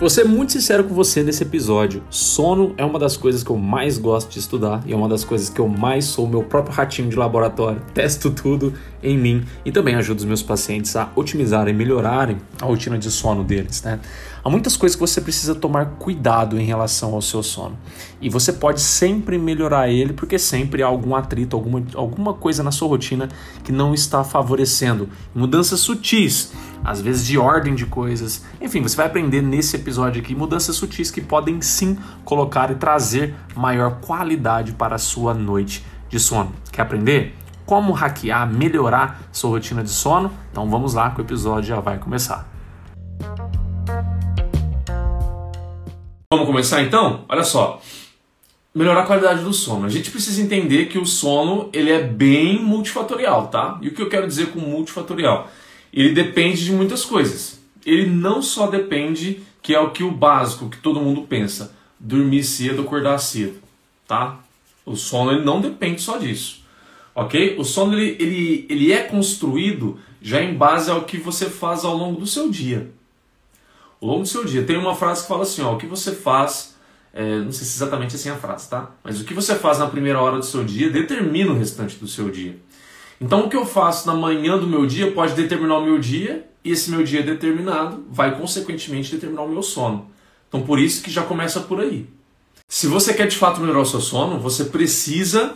Vou ser muito sincero com você nesse episódio. Sono é uma das coisas que eu mais gosto de estudar e é uma das coisas que eu mais sou meu próprio ratinho de laboratório. Testo tudo em mim e também ajudo os meus pacientes a otimizarem, melhorarem a rotina de sono deles, né? Há muitas coisas que você precisa tomar cuidado em relação ao seu sono. E você pode sempre melhorar ele porque sempre há algum atrito, alguma, alguma coisa na sua rotina que não está favorecendo. Mudanças sutis, às vezes de ordem de coisas. Enfim, você vai aprender nesse episódio aqui mudanças sutis que podem sim colocar e trazer maior qualidade para a sua noite de sono. Quer aprender? Como hackear, melhorar sua rotina de sono? Então vamos lá que o episódio já vai começar. Começar então? Olha só. Melhorar a qualidade do sono. A gente precisa entender que o sono ele é bem multifatorial, tá? E o que eu quero dizer com multifatorial? Ele depende de muitas coisas. Ele não só depende, que é o que o básico, que todo mundo pensa, dormir cedo, acordar cedo, tá? O sono ele não depende só disso, ok? O sono ele, ele, ele é construído já em base ao que você faz ao longo do seu dia ao longo do seu dia. Tem uma frase que fala assim, ó, o que você faz, é, não sei se exatamente assim é a frase, tá? Mas o que você faz na primeira hora do seu dia determina o restante do seu dia. Então o que eu faço na manhã do meu dia pode determinar o meu dia e esse meu dia determinado vai consequentemente determinar o meu sono. Então por isso que já começa por aí. Se você quer de fato melhorar o seu sono, você precisa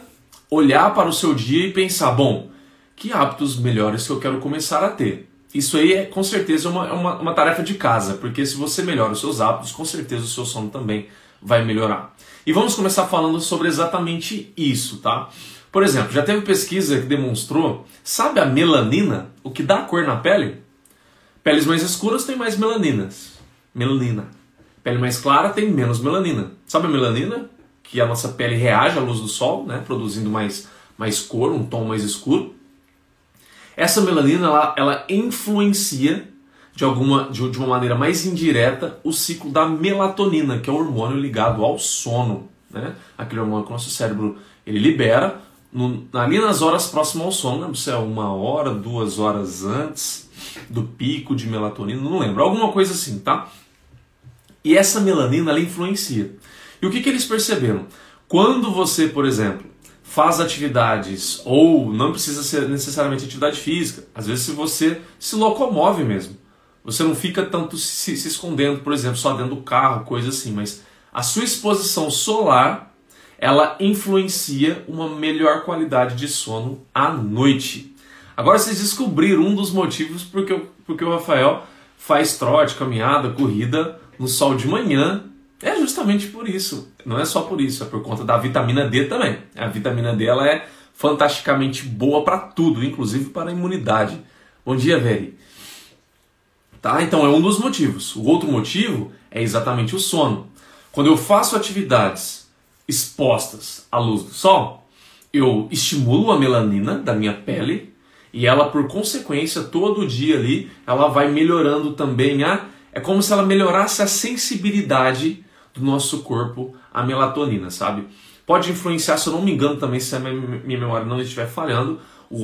olhar para o seu dia e pensar, bom, que hábitos melhores que eu quero começar a ter? Isso aí é com certeza uma, uma, uma tarefa de casa, porque se você melhora os seus hábitos, com certeza o seu sono também vai melhorar. E vamos começar falando sobre exatamente isso, tá? Por exemplo, já teve pesquisa que demonstrou, sabe a melanina, o que dá cor na pele? Peles mais escuras têm mais melaninas. Melanina. Pele mais clara tem menos melanina. Sabe a melanina? Que a nossa pele reage à luz do sol, né? Produzindo mais, mais cor, um tom mais escuro. Essa melanina ela, ela influencia de alguma de, de uma maneira mais indireta o ciclo da melatonina, que é o hormônio ligado ao sono, né? Aquele hormônio que o nosso cérebro ele libera no, ali nas horas próximas ao sono, não se é uma hora, duas horas antes do pico de melatonina, não lembro, alguma coisa assim, tá? E essa melanina ela influencia. E o que, que eles perceberam? Quando você, por exemplo, faz atividades, ou não precisa ser necessariamente atividade física, às vezes se você se locomove mesmo. Você não fica tanto se, se escondendo, por exemplo, só dentro do carro, coisa assim, mas a sua exposição solar ela influencia uma melhor qualidade de sono à noite. Agora vocês descobriram um dos motivos porque, porque o Rafael faz trote, caminhada, corrida no sol de manhã é justamente por isso. Não é só por isso, é por conta da vitamina D também. A vitamina D ela é fantasticamente boa para tudo, inclusive para a imunidade. Bom dia, Veri. Tá? Então é um dos motivos. O outro motivo é exatamente o sono. Quando eu faço atividades expostas à luz do sol, eu estimulo a melanina da minha pele e ela, por consequência, todo dia ali, ela vai melhorando também a. É como se ela melhorasse a sensibilidade do nosso corpo a melatonina, sabe? Pode influenciar, se eu não me engano também, se a minha memória não estiver falhando,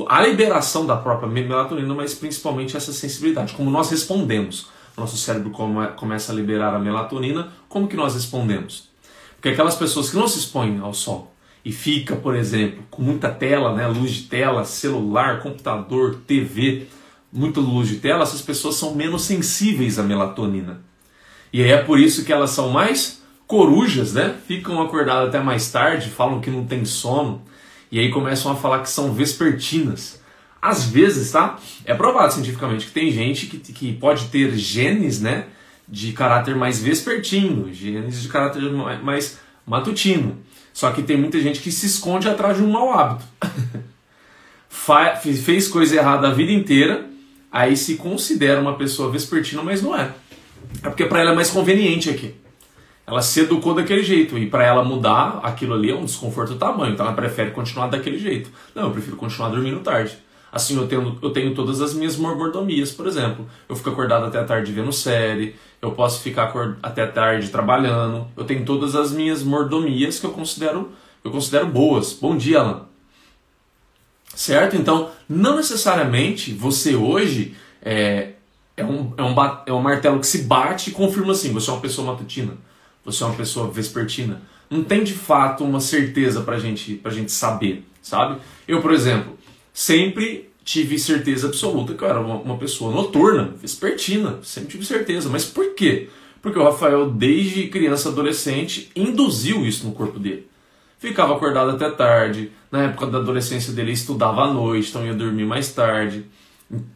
a liberação da própria melatonina, mas principalmente essa sensibilidade, como nós respondemos. Nosso cérebro começa a liberar a melatonina, como que nós respondemos? Porque aquelas pessoas que não se expõem ao sol e fica, por exemplo, com muita tela, né, luz de tela, celular, computador, TV, muita luz de tela, essas pessoas são menos sensíveis à melatonina. E é por isso que elas são mais corujas, né? Ficam acordadas até mais tarde, falam que não tem sono, e aí começam a falar que são vespertinas. Às vezes, tá? É provado cientificamente que tem gente que, que pode ter genes, né? De caráter mais vespertino, genes de caráter mais matutino. Só que tem muita gente que se esconde atrás de um mau hábito. fez coisa errada a vida inteira, aí se considera uma pessoa vespertina, mas não é. É porque para ela é mais conveniente aqui ela se educou daquele jeito e para ela mudar aquilo ali é um desconforto tamanho, então ela prefere continuar daquele jeito. Não, eu prefiro continuar dormindo tarde. Assim eu tenho, eu tenho todas as minhas mordomias, por exemplo. Eu fico acordado até a tarde vendo série, eu posso ficar até a tarde trabalhando. Eu tenho todas as minhas mordomias que eu considero, eu considero boas. Bom dia, Alan. Certo? Então, não necessariamente você hoje é, é um, é, um, é um martelo que se bate e confirma assim: você é uma pessoa matutina, você é uma pessoa vespertina. Não tem de fato uma certeza pra gente, pra gente saber, sabe? Eu, por exemplo, sempre tive certeza absoluta que eu era uma, uma pessoa noturna, vespertina, sempre tive certeza. Mas por quê? Porque o Rafael, desde criança adolescente, induziu isso no corpo dele. Ficava acordado até tarde, na época da adolescência dele estudava à noite, então ia dormir mais tarde.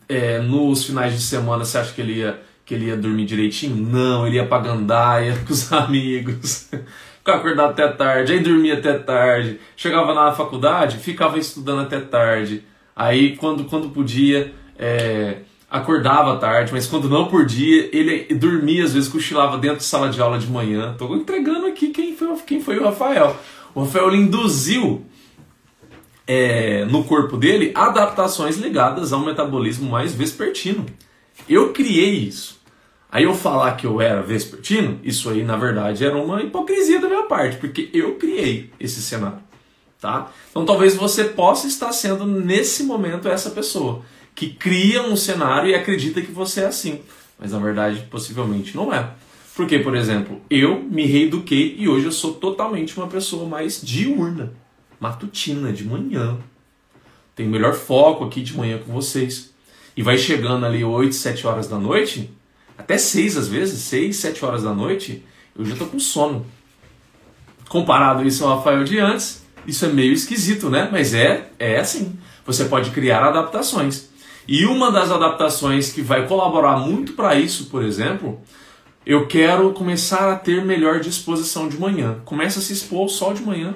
É, nos finais de semana, você acha que ele ia, que ele ia dormir direitinho? Não, ele ia pra gandaia com os amigos. ficava acordado até tarde, aí dormia até tarde. Chegava na faculdade, ficava estudando até tarde. Aí, quando, quando podia, é, acordava tarde, mas quando não podia, ele dormia, às vezes cochilava dentro de sala de aula de manhã. Estou entregando aqui quem foi, quem foi o Rafael. O Rafael induziu é, no corpo dele adaptações ligadas a um metabolismo mais vespertino. Eu criei isso. Aí eu falar que eu era vespertino, isso aí na verdade era uma hipocrisia da minha parte, porque eu criei esse cenário. Tá? Então talvez você possa estar sendo nesse momento essa pessoa que cria um cenário e acredita que você é assim, mas na verdade possivelmente não é. Porque, por exemplo, eu me reeduquei e hoje eu sou totalmente uma pessoa mais diurna, matutina, de manhã. Tenho melhor foco aqui de manhã com vocês. E vai chegando ali 8, 7 horas da noite, até 6 às vezes, 6, 7 horas da noite, eu já estou com sono. Comparado isso ao Rafael de antes, isso é meio esquisito, né? Mas é, é assim. Você pode criar adaptações. E uma das adaptações que vai colaborar muito para isso, por exemplo, eu quero começar a ter melhor disposição de manhã. Começa a se expor ao sol de manhã.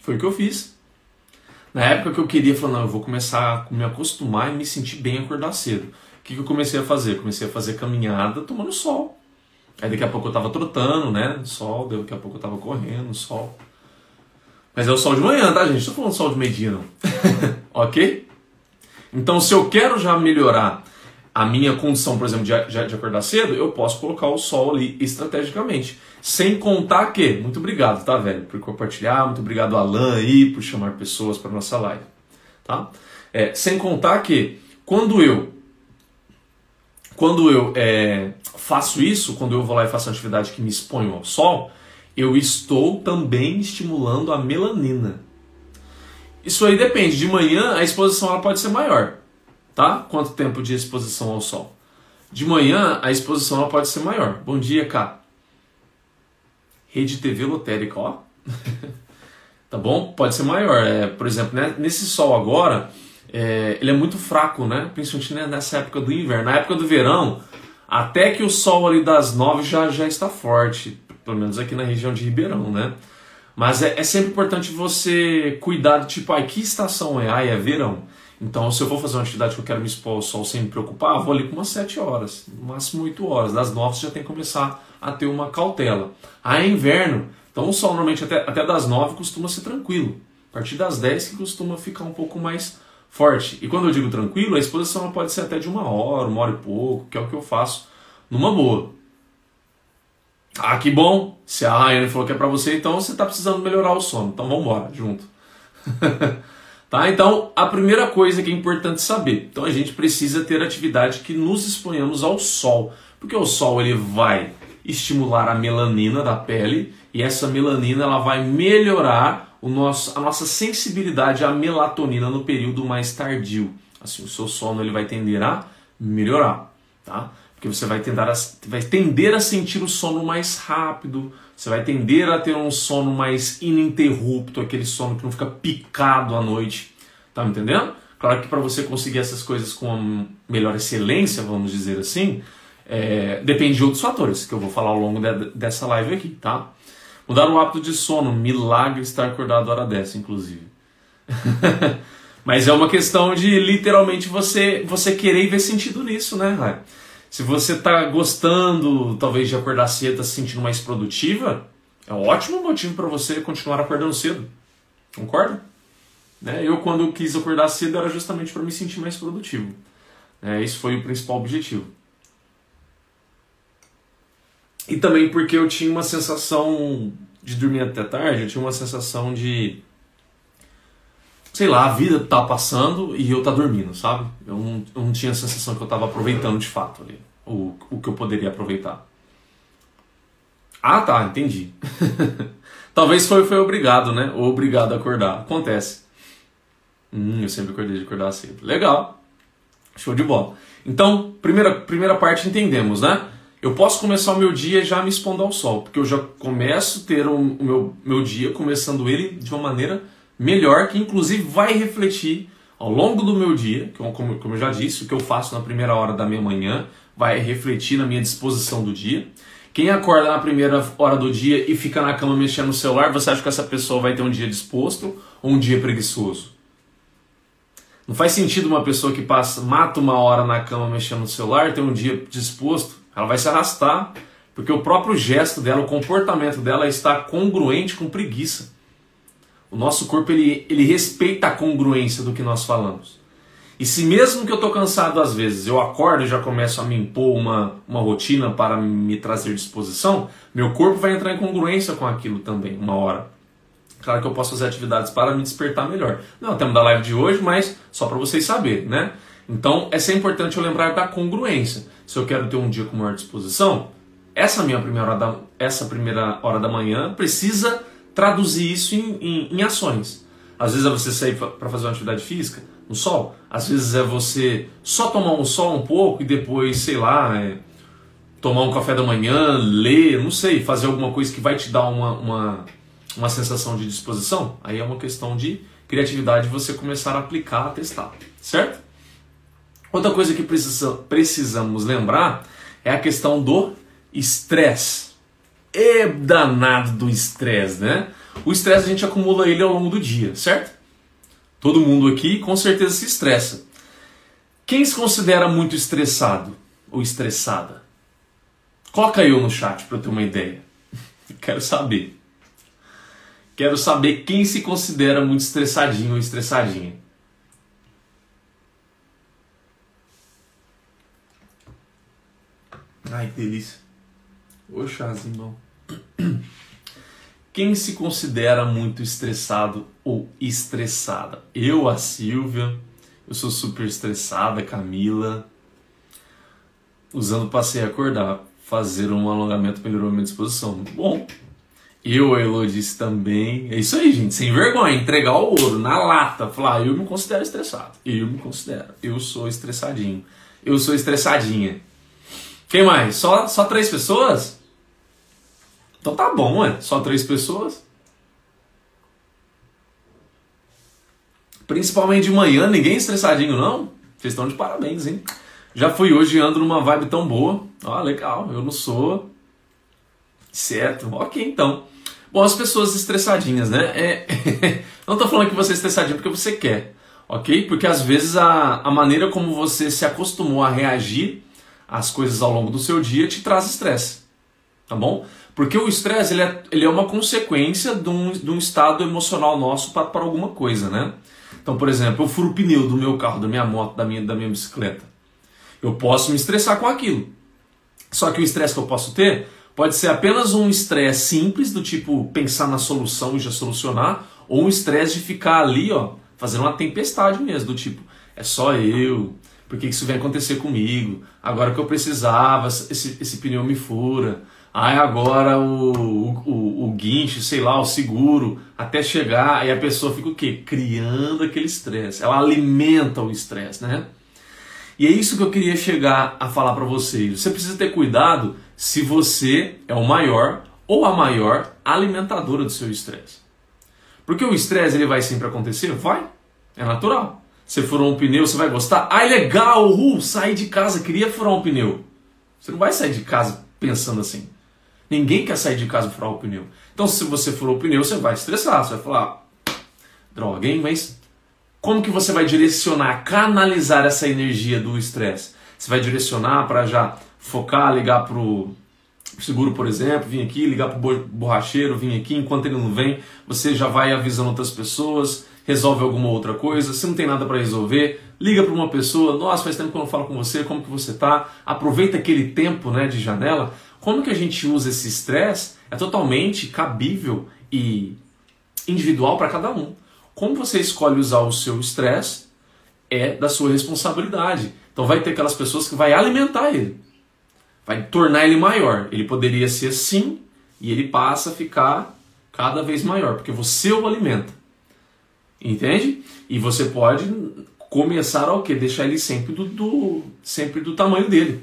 Foi o que eu fiz. Na época que eu queria falar, não, eu vou começar a me acostumar e me sentir bem acordar cedo. O que, que eu comecei a fazer? Comecei a fazer caminhada tomando sol. Aí daqui a pouco eu tava trotando, né? Sol, daqui a pouco eu tava correndo, sol. Mas é o sol de manhã, tá, gente? Não tô falando sol de meio-dia, não. ok? Então, se eu quero já melhorar a minha condição, por exemplo, de, de, acordar cedo, eu posso colocar o sol ali estrategicamente. Sem contar que, muito obrigado, tá, velho, por compartilhar, muito obrigado, Alan, aí, por chamar pessoas para nossa live, tá? É, sem contar que, quando eu quando eu é, faço isso, quando eu vou lá e faço uma atividade que me exponho ao sol, eu estou também estimulando a melanina. Isso aí depende. De manhã a exposição ela pode ser maior, tá? Quanto tempo de exposição ao sol? De manhã a exposição ela pode ser maior. Bom dia, cá. Rede TV lotérica, ó. tá bom? Pode ser maior. É, por exemplo, né, nesse sol agora, é, ele é muito fraco, né? Principalmente né, nessa época do inverno. Na época do verão, até que o sol ali das nove já, já está forte pelo menos aqui na região de Ribeirão, né? Mas é, é sempre importante você cuidar tipo, ai, que estação é? Ai, é verão. Então, se eu vou fazer uma atividade que eu quero me expor ao sol sem me preocupar, vou ali com umas 7 horas, no máximo 8 horas. Das 9 você já tem que começar a ter uma cautela. Aí é inverno, então o sol normalmente até, até das 9 costuma ser tranquilo. A partir das 10 que costuma ficar um pouco mais forte. E quando eu digo tranquilo, a exposição pode ser até de uma hora, uma hora e pouco, que é o que eu faço numa boa. Ah, que bom! Se a Rayane falou que é para você, então você está precisando melhorar o sono. Então vamos embora, junto. tá? Então, a primeira coisa que é importante saber. Então a gente precisa ter atividade que nos exponhamos ao sol. Porque o sol ele vai estimular a melanina da pele e essa melanina ela vai melhorar o nosso, a nossa sensibilidade à melatonina no período mais tardio. Assim, o seu sono ele vai tender a melhorar, tá? Porque você vai, tentar a, vai tender a sentir o sono mais rápido, você vai tender a ter um sono mais ininterrupto, aquele sono que não fica picado à noite. Tá me entendendo? Claro que para você conseguir essas coisas com uma melhor excelência, vamos dizer assim, é, depende de outros fatores que eu vou falar ao longo de, dessa live aqui, tá? Mudar o hábito de sono, milagre estar acordado a hora dessa, inclusive. Mas é uma questão de literalmente você você querer ver sentido nisso, né, Rai? Se você está gostando, talvez, de acordar cedo, está se sentindo mais produtiva, é um ótimo motivo para você continuar acordando cedo. Concorda? Né? Eu, quando quis acordar cedo, era justamente para me sentir mais produtivo. É, esse foi o principal objetivo. E também porque eu tinha uma sensação de dormir até tarde, eu tinha uma sensação de sei lá, a vida tá passando e eu tá dormindo, sabe? Eu não, eu não tinha a sensação que eu tava aproveitando de fato ali, o, o que eu poderia aproveitar. Ah, tá, entendi. Talvez foi, foi obrigado, né? Ou obrigado a acordar. Acontece. Hum, eu sempre acordei de acordar cedo. Legal. Show de bola. Então, primeira, primeira parte entendemos, né? Eu posso começar o meu dia já me expondo ao sol, porque eu já começo a ter o, o meu, meu dia, começando ele de uma maneira melhor, que inclusive vai refletir ao longo do meu dia, como eu já disse, o que eu faço na primeira hora da minha manhã vai refletir na minha disposição do dia. Quem acorda na primeira hora do dia e fica na cama mexendo no celular, você acha que essa pessoa vai ter um dia disposto ou um dia preguiçoso? Não faz sentido uma pessoa que passa, mata uma hora na cama mexendo no celular ter um dia disposto. Ela vai se arrastar, porque o próprio gesto dela, o comportamento dela está congruente com preguiça. O nosso corpo ele, ele respeita a congruência do que nós falamos. E se mesmo que eu estou cansado às vezes, eu acordo e já começo a me impor uma, uma rotina para me trazer disposição, meu corpo vai entrar em congruência com aquilo também, uma hora. Claro que eu posso fazer atividades para me despertar melhor. Não é tema da live de hoje, mas só para vocês saberem, né? Então, é sempre importante eu lembrar da congruência. Se eu quero ter um dia com maior disposição, essa minha primeira hora da, essa primeira hora da manhã precisa traduzir isso em, em, em ações. Às vezes é você sair para fazer uma atividade física, no sol. Às vezes é você só tomar um sol um pouco e depois, sei lá, é, tomar um café da manhã, ler, não sei, fazer alguma coisa que vai te dar uma, uma, uma sensação de disposição. Aí é uma questão de criatividade você começar a aplicar, a testar, certo? Outra coisa que precisa, precisamos lembrar é a questão do estresse. É danado do estresse, né? O estresse a gente acumula ele ao longo do dia, certo? Todo mundo aqui com certeza se estressa. Quem se considera muito estressado ou estressada? Coloca eu no chat para eu ter uma ideia. Quero saber. Quero saber quem se considera muito estressadinho ou estressadinha. Ai, que delícia. Ô chazinho bom. Quem se considera muito estressado ou estressada? Eu, a Silvia, eu sou super estressada, Camila. Usando passei a acordar, fazer um alongamento melhorou minha disposição. Muito bom. Eu, a Elodice também. É isso aí, gente. Sem vergonha. Entregar o ouro na lata. Falar, ah, eu me considero estressado. Eu me considero. Eu sou estressadinho. Eu sou estressadinha. Quem mais? Só, só três pessoas? Então tá bom, é. Só três pessoas. Principalmente de manhã, ninguém estressadinho, não. Vocês estão de parabéns, hein? Já fui hoje ando numa vibe tão boa. Ó, legal, eu não sou. Certo, ok então. Bom, as pessoas estressadinhas, né? É... não tô falando que você é estressadinho porque você quer, ok? Porque às vezes a, a maneira como você se acostumou a reagir às coisas ao longo do seu dia te traz estresse, tá bom? Porque o estresse ele é, ele é uma consequência de um, de um estado emocional nosso para alguma coisa, né? Então, por exemplo, eu furo o pneu do meu carro, da minha moto, da minha, da minha bicicleta. Eu posso me estressar com aquilo. Só que o estresse que eu posso ter pode ser apenas um estresse simples, do tipo pensar na solução e já solucionar, ou um estresse de ficar ali, ó, fazendo uma tempestade mesmo, do tipo, é só eu, por que isso vem acontecer comigo? Agora que eu precisava, esse, esse pneu me fura. Aí agora o, o, o guincho, sei lá, o seguro, até chegar, aí a pessoa fica o quê? Criando aquele estresse. Ela alimenta o estresse, né? E é isso que eu queria chegar a falar para vocês. Você precisa ter cuidado se você é o maior ou a maior alimentadora do seu estresse. Porque o estresse ele vai sempre acontecer? Vai. É natural. Você furou um pneu, você vai gostar? Ah, legal! Uh, saí de casa, queria furar um pneu. Você não vai sair de casa pensando assim. Ninguém quer sair de casa e furar o pneu. Então, se você furou o pneu, você vai estressar. Você vai falar, droga, hein? Mas como que você vai direcionar, canalizar essa energia do estresse? Você vai direcionar para já focar, ligar para o seguro, por exemplo, vir aqui, ligar para o borracheiro, vir aqui, enquanto ele não vem, você já vai avisando outras pessoas, resolve alguma outra coisa, se não tem nada para resolver, liga para uma pessoa, nossa, faz tempo que eu não falo com você, como que você tá? Aproveita aquele tempo né, de janela como que a gente usa esse estresse é totalmente cabível e individual para cada um. como você escolhe usar o seu estresse é da sua responsabilidade. Então vai ter aquelas pessoas que vai alimentar ele, vai tornar ele maior. Ele poderia ser assim e ele passa a ficar cada vez maior, porque você o alimenta. Entende? E você pode começar ao que? Deixar ele sempre do, do, sempre do tamanho dele.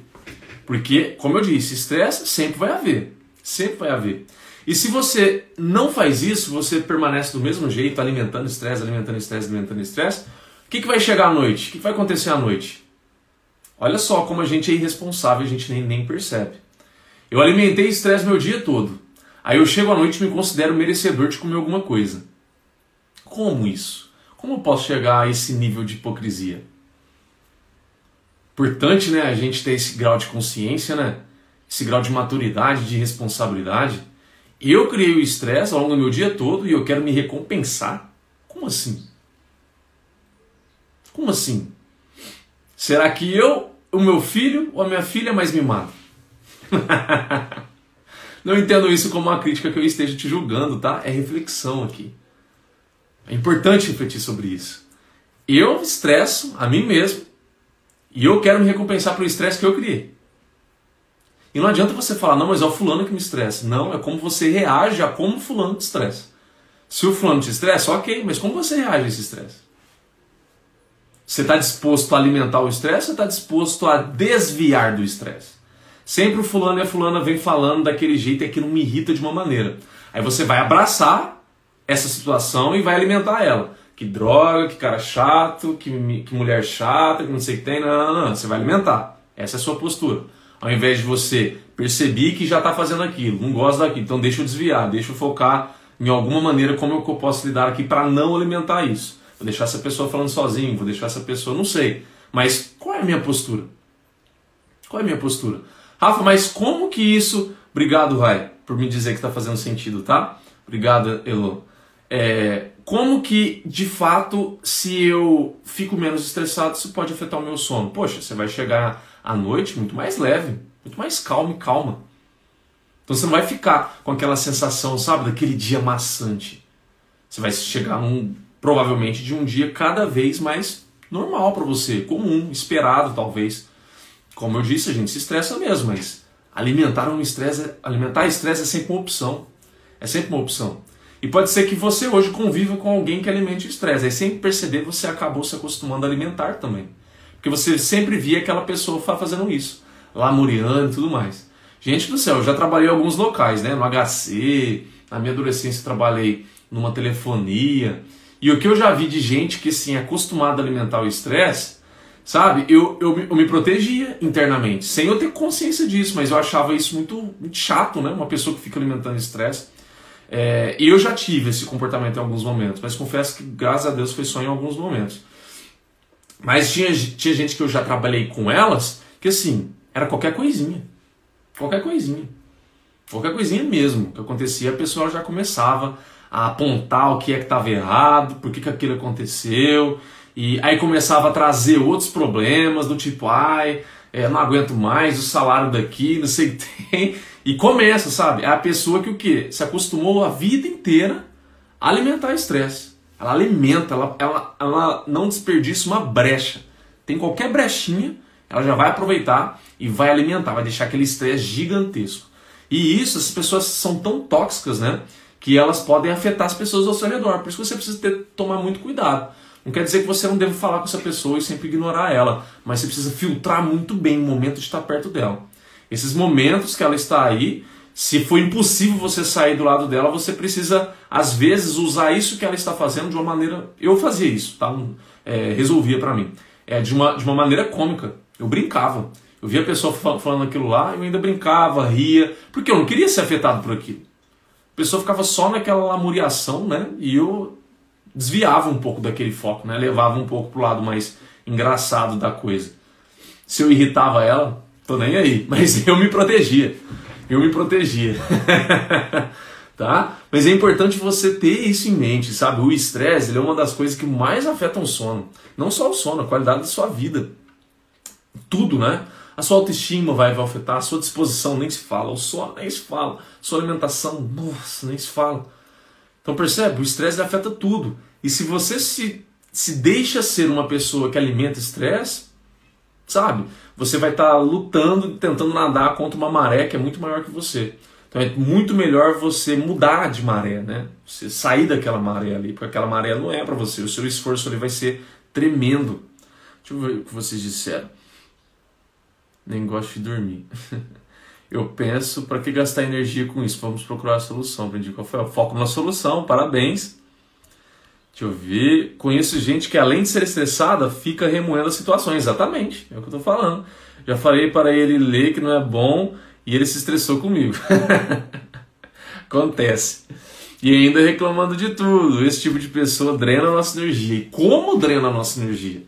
Porque, como eu disse, estresse sempre vai haver. Sempre vai haver. E se você não faz isso, você permanece do mesmo jeito, alimentando estresse, alimentando estresse, alimentando estresse, o que, que vai chegar à noite? O que, que vai acontecer à noite? Olha só como a gente é irresponsável, a gente nem, nem percebe. Eu alimentei estresse meu dia todo. Aí eu chego à noite e me considero merecedor de comer alguma coisa. Como isso? Como eu posso chegar a esse nível de hipocrisia? Importante, né, a gente ter esse grau de consciência, né? Esse grau de maturidade, de responsabilidade. Eu criei o estresse ao longo do meu dia todo e eu quero me recompensar? Como assim? Como assim? Será que eu, o meu filho ou a minha filha mais mimado? Não entendo isso como uma crítica que eu esteja te julgando, tá? É reflexão aqui. É importante refletir sobre isso. Eu estresso a mim mesmo e eu quero me recompensar pelo estresse que eu criei. E não adianta você falar, não, mas é o fulano que me estressa. Não, é como você reage a como o fulano te estressa. Se o fulano te estressa, ok, mas como você reage a esse estresse? Você está disposto a alimentar o estresse ou está disposto a desviar do estresse? Sempre o fulano e a fulana vem falando daquele jeito e aquilo me irrita de uma maneira. Aí você vai abraçar essa situação e vai alimentar ela. Que droga, que cara chato, que, que mulher chata, que não sei o que tem. Não, não, não, Você vai alimentar. Essa é a sua postura. Ao invés de você perceber que já está fazendo aquilo, não gosta daquilo, então deixa eu desviar, deixa eu focar em alguma maneira como eu posso lidar aqui para não alimentar isso. Vou deixar essa pessoa falando sozinho, vou deixar essa pessoa, não sei. Mas qual é a minha postura? Qual é a minha postura? Rafa, mas como que isso. Obrigado, Rai, por me dizer que está fazendo sentido, tá? Obrigado, Elo. É, como que, de fato, se eu fico menos estressado, isso pode afetar o meu sono? Poxa, você vai chegar à noite muito mais leve, muito mais calmo e calma. Então você não vai ficar com aquela sensação, sabe, daquele dia maçante. Você vai chegar num, provavelmente de um dia cada vez mais normal para você, comum, esperado talvez. Como eu disse, a gente se estressa mesmo, mas alimentar um estresse, alimentar estresse é sempre uma opção. É sempre uma opção. E pode ser que você hoje conviva com alguém que alimente o estresse. Aí sem perceber você acabou se acostumando a alimentar também. Porque você sempre via aquela pessoa fazendo isso, lamuriando e tudo mais. Gente do céu, eu já trabalhei em alguns locais, né? No HC, na minha adolescência trabalhei numa telefonia. E o que eu já vi de gente que assim, acostumada a alimentar o estresse, Sabe? Eu, eu, eu me protegia internamente, sem eu ter consciência disso, mas eu achava isso muito, muito chato, né? Uma pessoa que fica alimentando estresse. É, eu já tive esse comportamento em alguns momentos, mas confesso que, graças a Deus, foi só em alguns momentos. Mas tinha, tinha gente que eu já trabalhei com elas, que assim, era qualquer coisinha. Qualquer coisinha. Qualquer coisinha mesmo que acontecia, a pessoa já começava a apontar o que é que estava errado, por que, que aquilo aconteceu. E aí começava a trazer outros problemas, do tipo, ai, é, não aguento mais, o salário daqui, não sei o que tem. E começa, sabe? É a pessoa que o quê? Se acostumou a vida inteira a alimentar estresse. Ela alimenta, ela, ela, ela não desperdiça uma brecha. Tem qualquer brechinha, ela já vai aproveitar e vai alimentar, vai deixar aquele estresse gigantesco. E isso, as pessoas são tão tóxicas, né? Que elas podem afetar as pessoas ao seu redor. Por isso você precisa ter, tomar muito cuidado. Não quer dizer que você não deve falar com essa pessoa e sempre ignorar ela, mas você precisa filtrar muito bem o momento de estar perto dela. Esses momentos que ela está aí, se for impossível você sair do lado dela, você precisa, às vezes, usar isso que ela está fazendo de uma maneira. Eu fazia isso, tá? É, resolvia para mim. É, de, uma, de uma maneira cômica. Eu brincava. Eu via a pessoa falando aquilo lá, eu ainda brincava, ria, porque eu não queria ser afetado por aquilo. A pessoa ficava só naquela lamuriação, né? E eu desviava um pouco daquele foco, né? Levava um pouco pro lado mais engraçado da coisa. Se eu irritava ela, tô nem aí, mas eu me protegia. Eu me protegia. tá? Mas é importante você ter isso em mente, sabe? O estresse é uma das coisas que mais afetam o sono. Não só o sono, a qualidade da sua vida. Tudo, né? A sua autoestima vai, afetar, a sua disposição nem se fala, o sono nem se fala, sua alimentação, nossa, nem se fala. Então percebe? O estresse afeta tudo. E se você se, se deixa ser uma pessoa que alimenta estresse, sabe? Você vai estar tá lutando, tentando nadar contra uma maré que é muito maior que você. Então é muito melhor você mudar de maré, né? Você sair daquela maré ali, porque aquela maré não é para você. O seu esforço ali vai ser tremendo. Deixa eu ver o que vocês disseram. Nem gosto de dormir. Eu penso, para que gastar energia com isso? Vamos procurar a solução. Aprendi qual foi foco na solução, parabéns. Deixa eu ver. Conheço gente que, além de ser estressada, fica remoendo as situações. Exatamente, é o que eu estou falando. Já falei para ele ler que não é bom e ele se estressou comigo. Acontece. E ainda reclamando de tudo. Esse tipo de pessoa drena a nossa energia. E como drena a nossa energia?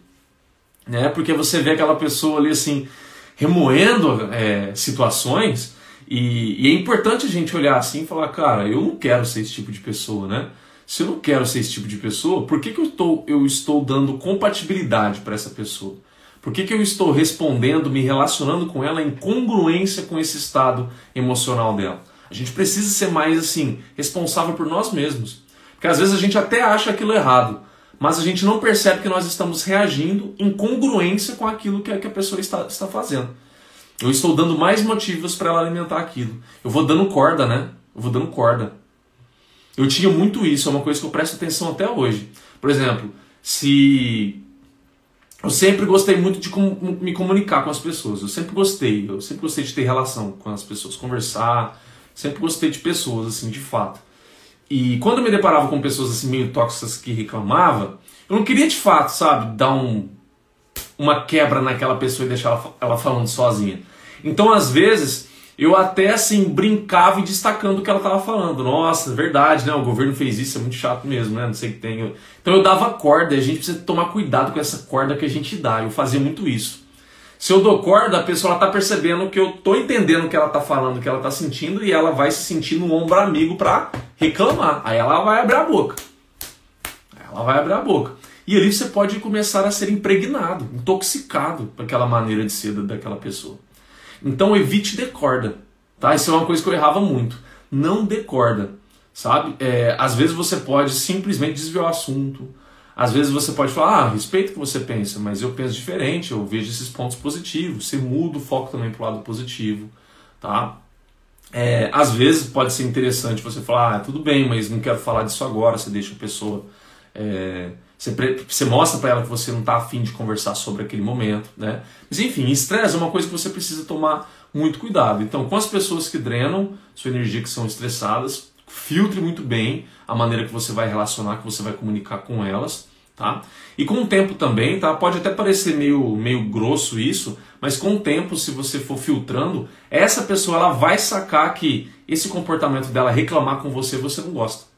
Né? Porque você vê aquela pessoa ali assim remoendo é, situações e, e, é importante a gente olhar assim e falar, cara, eu não quero ser esse tipo de pessoa, né? Se eu não quero ser esse tipo de pessoa, por que, que eu, estou, eu estou dando compatibilidade para essa pessoa? Por que, que eu estou respondendo, me relacionando com ela em congruência com esse estado emocional dela? A gente precisa ser mais assim, responsável por nós mesmos. Porque às vezes a gente até acha aquilo errado, mas a gente não percebe que nós estamos reagindo em congruência com aquilo que a pessoa está, está fazendo. Eu estou dando mais motivos para ela alimentar aquilo. Eu vou dando corda, né? Eu vou dando corda. Eu tinha muito isso, é uma coisa que eu presto atenção até hoje. Por exemplo, se. Eu sempre gostei muito de com... me comunicar com as pessoas. Eu sempre gostei. Eu sempre gostei de ter relação com as pessoas, conversar. Sempre gostei de pessoas, assim, de fato. E quando eu me deparava com pessoas assim meio tóxicas que reclamavam, eu não queria de fato, sabe, dar um, uma quebra naquela pessoa e deixar ela, ela falando sozinha. Então, às vezes, eu até assim brincava e destacando o que ela estava falando. Nossa, verdade, né? O governo fez isso, é muito chato mesmo, né? Não sei o que tem. Então eu dava corda, a gente precisa tomar cuidado com essa corda que a gente dá. Eu fazia muito isso. Se eu dou corda, a pessoa está percebendo que eu estou entendendo o que ela está falando, o que ela está sentindo, e ela vai se sentir no ombro amigo para reclamar. Aí ela vai abrir a boca. Ela vai abrir a boca. E ali você pode começar a ser impregnado, intoxicado por aquela maneira de ser daquela pessoa. Então evite decorda. Tá? Isso é uma coisa que eu errava muito. Não decorda. Sabe? É, às vezes você pode simplesmente desviar o assunto às vezes você pode falar, ah, respeito o que você pensa, mas eu penso diferente, eu vejo esses pontos positivos. Você muda o foco também para o lado positivo, tá? É, às vezes pode ser interessante você falar, ah, tudo bem, mas não quero falar disso agora. Você deixa a pessoa, é, você, você, mostra para ela que você não está afim de conversar sobre aquele momento, né? Mas enfim, estresse é uma coisa que você precisa tomar muito cuidado. Então, com as pessoas que drenam sua energia, que são estressadas, filtre muito bem a maneira que você vai relacionar, que você vai comunicar com elas, tá? E com o tempo também, tá? Pode até parecer meio, meio grosso isso, mas com o tempo, se você for filtrando, essa pessoa ela vai sacar que esse comportamento dela reclamar com você, você não gosta.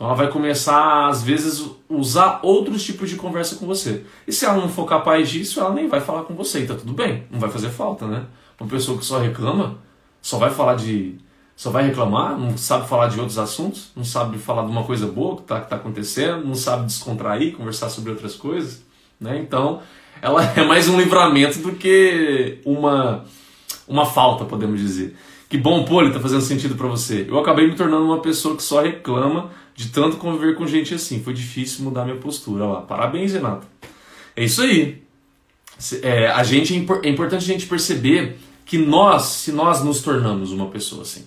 Então ela vai começar, às vezes, usar outros tipos de conversa com você. E se ela não for capaz disso, ela nem vai falar com você. E tá tudo bem, não vai fazer falta, né? Uma pessoa que só reclama, só vai falar de só vai reclamar, não sabe falar de outros assuntos, não sabe falar de uma coisa boa que está tá acontecendo, não sabe descontrair, conversar sobre outras coisas. Né? Então, ela é mais um livramento do que uma, uma falta, podemos dizer. Que bom, pô, ele está fazendo sentido para você. Eu acabei me tornando uma pessoa que só reclama de tanto conviver com gente assim. Foi difícil mudar minha postura. lá. Parabéns, Renato. É isso aí. É, a gente, é, é importante a gente perceber que nós, se nós nos tornamos uma pessoa assim.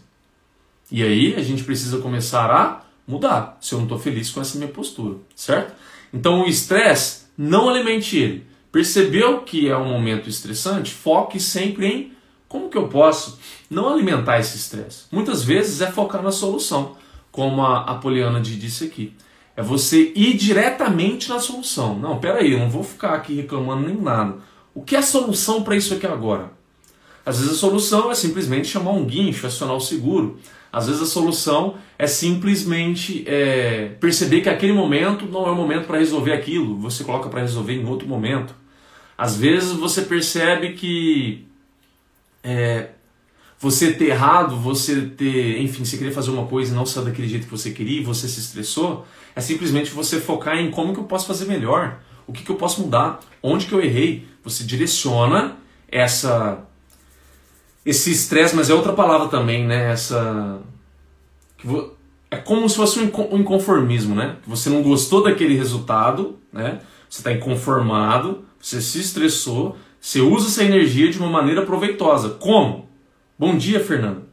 E aí a gente precisa começar a mudar, se eu não estou feliz com essa minha postura, certo? Então o estresse, não alimente ele. Percebeu que é um momento estressante? Foque sempre em como que eu posso não alimentar esse estresse. Muitas vezes é focar na solução, como a, a Poliana disse aqui. É você ir diretamente na solução. Não, peraí, eu não vou ficar aqui reclamando nem nada. O que é a solução para isso aqui agora? Às vezes a solução é simplesmente chamar um guincho, acionar o seguro. Às vezes a solução é simplesmente é, perceber que aquele momento não é o momento para resolver aquilo, você coloca para resolver em outro momento. Às vezes você percebe que é, você ter errado, você ter, enfim, você queria fazer uma coisa e não sair daquele jeito que você queria e você se estressou, é simplesmente você focar em como que eu posso fazer melhor, o que, que eu posso mudar, onde que eu errei. Você direciona essa esse estresse, mas é outra palavra também, né? Essa é como se fosse um inconformismo, né? Você não gostou daquele resultado, né? Você está inconformado, você se estressou, você usa essa energia de uma maneira proveitosa. Como? Bom dia, Fernando.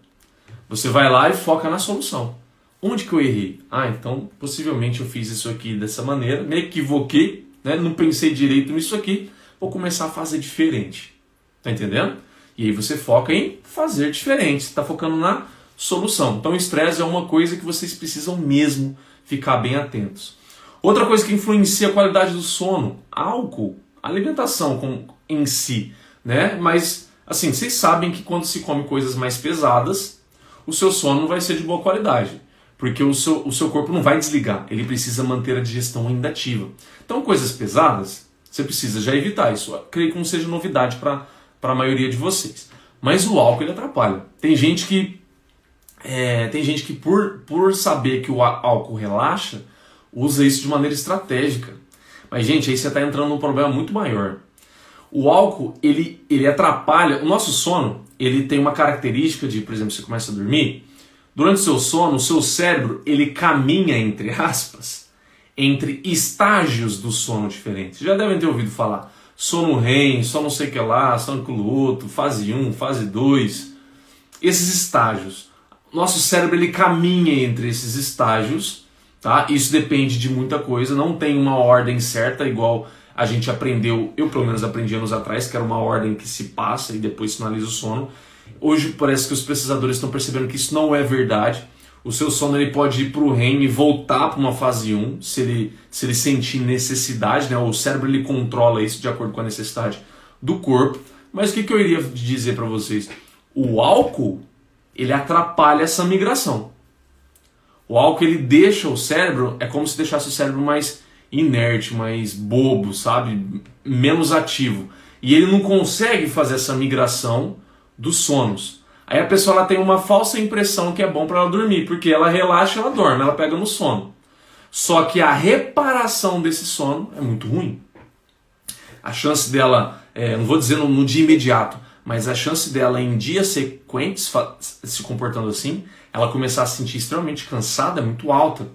Você vai lá e foca na solução. Onde que eu errei? Ah, então possivelmente eu fiz isso aqui dessa maneira, me equivoquei, né? não pensei direito nisso aqui, vou começar a fazer diferente. Tá entendendo? E aí você foca em fazer diferente, você está focando na solução. Então estresse é uma coisa que vocês precisam mesmo ficar bem atentos. Outra coisa que influencia a qualidade do sono, álcool, alimentação em si, né? Mas assim, vocês sabem que quando se come coisas mais pesadas, o seu sono vai ser de boa qualidade porque o seu, o seu corpo não vai desligar, ele precisa manter a digestão ainda ativa. Então, coisas pesadas, você precisa já evitar isso. Eu creio que não seja novidade para a maioria de vocês. Mas o álcool ele atrapalha. Tem gente que é, tem gente que por, por saber que o álcool relaxa, usa isso de maneira estratégica. Mas, gente, aí você está entrando num problema muito maior. O álcool, ele, ele atrapalha. O nosso sono, ele tem uma característica de, por exemplo, você começa a dormir, Durante o seu sono, o seu cérebro ele caminha entre aspas entre estágios do sono diferentes. Já devem ter ouvido falar sono REM, sono não sei o que lá, sono cluoto, fase 1, fase 2. Esses estágios. Nosso cérebro ele caminha entre esses estágios, tá? Isso depende de muita coisa, não tem uma ordem certa igual a gente aprendeu, eu pelo menos aprendi anos atrás, que era uma ordem que se passa e depois finaliza o sono. Hoje parece que os pesquisadores estão percebendo que isso não é verdade. O seu sono ele pode ir para o REM e voltar para uma fase 1, se ele, se ele sentir necessidade, né? o cérebro ele controla isso de acordo com a necessidade do corpo. Mas o que, que eu iria dizer para vocês? O álcool ele atrapalha essa migração. O álcool ele deixa o cérebro, é como se deixasse o cérebro mais inerte, mais bobo, sabe? Menos ativo. E ele não consegue fazer essa migração dos sonos. Aí a pessoa ela tem uma falsa impressão que é bom para ela dormir, porque ela relaxa, ela dorme, ela pega no sono. Só que a reparação desse sono é muito ruim. A chance dela, é, não vou dizer no, no, dia imediato, mas a chance dela em dias sequentes se comportando assim, ela começar a se sentir extremamente cansada é muito alta,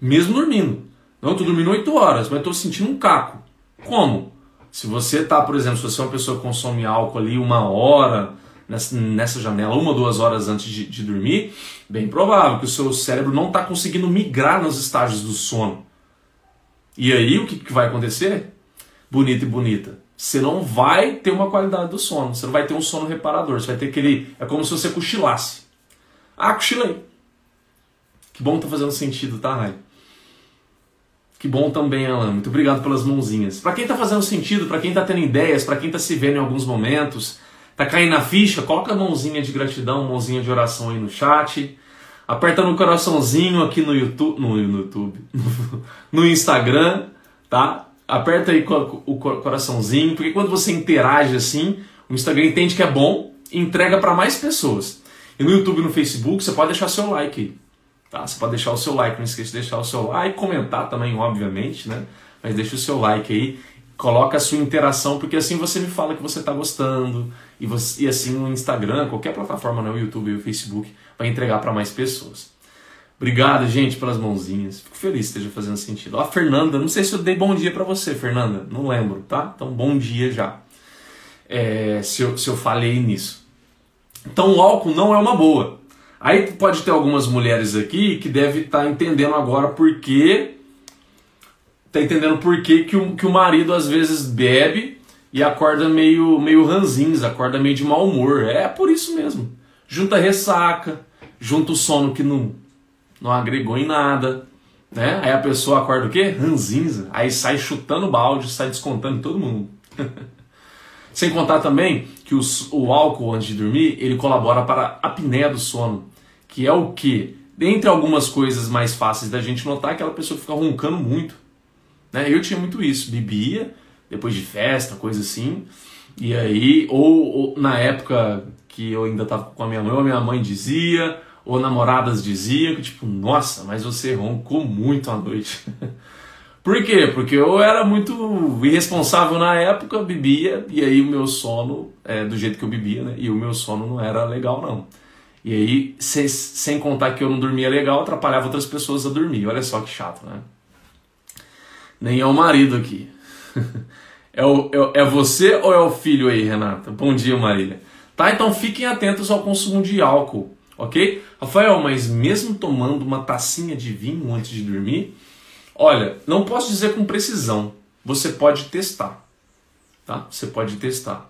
mesmo dormindo. Não, estou dormindo 8 horas, mas estou sentindo um caco. Como? Se você tá, por exemplo, se você é uma pessoa que consome álcool ali uma hora, nessa, nessa janela uma ou duas horas antes de, de dormir, bem provável que o seu cérebro não está conseguindo migrar nos estágios do sono. E aí o que, que vai acontecer? Bonita e bonita. Você não vai ter uma qualidade do sono. Você não vai ter um sono reparador. Você vai ter aquele. É como se você cochilasse. Ah, cochilei. Que bom que tá fazendo sentido, tá, Rai? Que bom também, Alan. Muito obrigado pelas mãozinhas. Para quem tá fazendo sentido, para quem tá tendo ideias, para quem tá se vendo em alguns momentos, Tá caindo a ficha? Coloca a mãozinha de gratidão, mãozinha de oração aí no chat. Aperta no coraçãozinho aqui no YouTube, no, no YouTube, no, Instagram, tá? Aperta aí o coraçãozinho, porque quando você interage assim, o Instagram entende que é bom e entrega para mais pessoas. E no YouTube e no Facebook, você pode deixar seu like aí. Tá? Você pode deixar o seu like, não esqueça de deixar o seu like, comentar também, obviamente, né? Mas deixa o seu like aí coloca a sua interação, porque assim você me fala que você está gostando, e, você, e assim no Instagram, qualquer plataforma, né, YouTube e o Facebook, vai entregar para mais pessoas. Obrigado, gente, pelas mãozinhas. Fico feliz que esteja fazendo sentido. Ó, Fernanda, não sei se eu dei bom dia para você, Fernanda. Não lembro, tá? Então, bom dia já. É, se, eu, se eu falei nisso. Então, o álcool não é uma boa. Aí pode ter algumas mulheres aqui que devem estar tá entendendo agora por que tá entendendo por que, que, o, que o marido às vezes bebe e acorda meio, meio ranzinza, acorda meio de mau humor. É por isso mesmo. Junta ressaca, junta o sono que não, não agregou em nada. Né? Aí a pessoa acorda o quê? Ranzinza. Aí sai chutando balde, sai descontando todo mundo. Sem contar também que o, o álcool antes de dormir, ele colabora para a apneia do sono, que é o que? Dentre algumas coisas mais fáceis da gente notar, aquela pessoa que fica roncando muito. Né? Eu tinha muito isso, bebia depois de festa, coisa assim. E aí, ou, ou na época que eu ainda estava com a minha mãe, ou a minha mãe dizia, ou namoradas diziam que tipo, nossa, mas você roncou muito à noite. Por quê? Porque eu era muito irresponsável na época, bebia, e aí o meu sono, é, do jeito que eu bebia, né? E o meu sono não era legal, não. E aí, sem, sem contar que eu não dormia legal, atrapalhava outras pessoas a dormir. Olha só que chato, né? Nem é o marido aqui. é, o, é, é você ou é o filho aí, Renata? Bom dia, Marília. Tá, então fiquem atentos ao consumo de álcool, ok? Rafael, mas mesmo tomando uma tacinha de vinho antes de dormir, olha, não posso dizer com precisão. Você pode testar, tá? Você pode testar.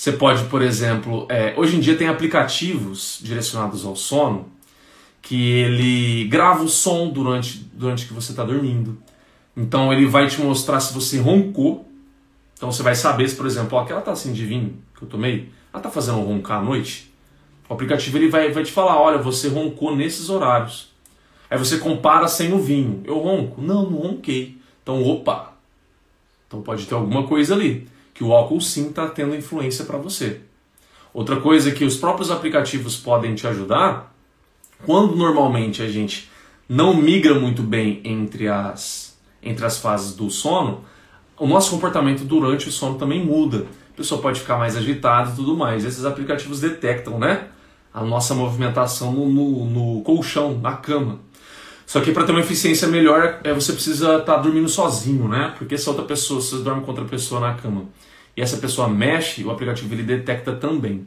Você pode, por exemplo, é, hoje em dia tem aplicativos direcionados ao sono que ele grava o som durante, durante que você está dormindo. Então ele vai te mostrar se você roncou. Então você vai saber se, por exemplo, ó, aquela tacinha de vinho que eu tomei, ela tá fazendo roncar à noite? O aplicativo ele vai, vai te falar, olha, você roncou nesses horários. Aí você compara sem o vinho. Eu ronco? Não, não ronquei. Então, opa. Então pode ter alguma coisa ali. Que o álcool sim está tendo influência para você. Outra coisa que os próprios aplicativos podem te ajudar, quando normalmente a gente não migra muito bem entre as, entre as fases do sono, o nosso comportamento durante o sono também muda pessoa pode ficar mais agitada e tudo mais. Esses aplicativos detectam, né? A nossa movimentação no, no, no colchão, na cama. Só que para ter uma eficiência melhor, é, você precisa estar tá dormindo sozinho, né? Porque se outra pessoa, se você dorme com outra pessoa na cama essa pessoa mexe, o aplicativo ele detecta também.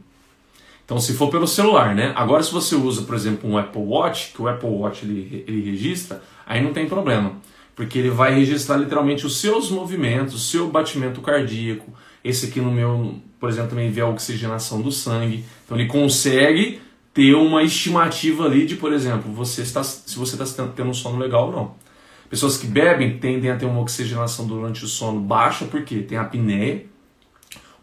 Então, se for pelo celular, né? Agora, se você usa, por exemplo, um Apple Watch, que o Apple Watch ele, ele registra, aí não tem problema. Porque ele vai registrar literalmente os seus movimentos, o seu batimento cardíaco, esse aqui no meu, por exemplo, também vê a oxigenação do sangue. Então ele consegue ter uma estimativa ali de, por exemplo, você está, se você está tendo um sono legal ou não. Pessoas que bebem tendem a ter uma oxigenação durante o sono baixa, porque tem apneia.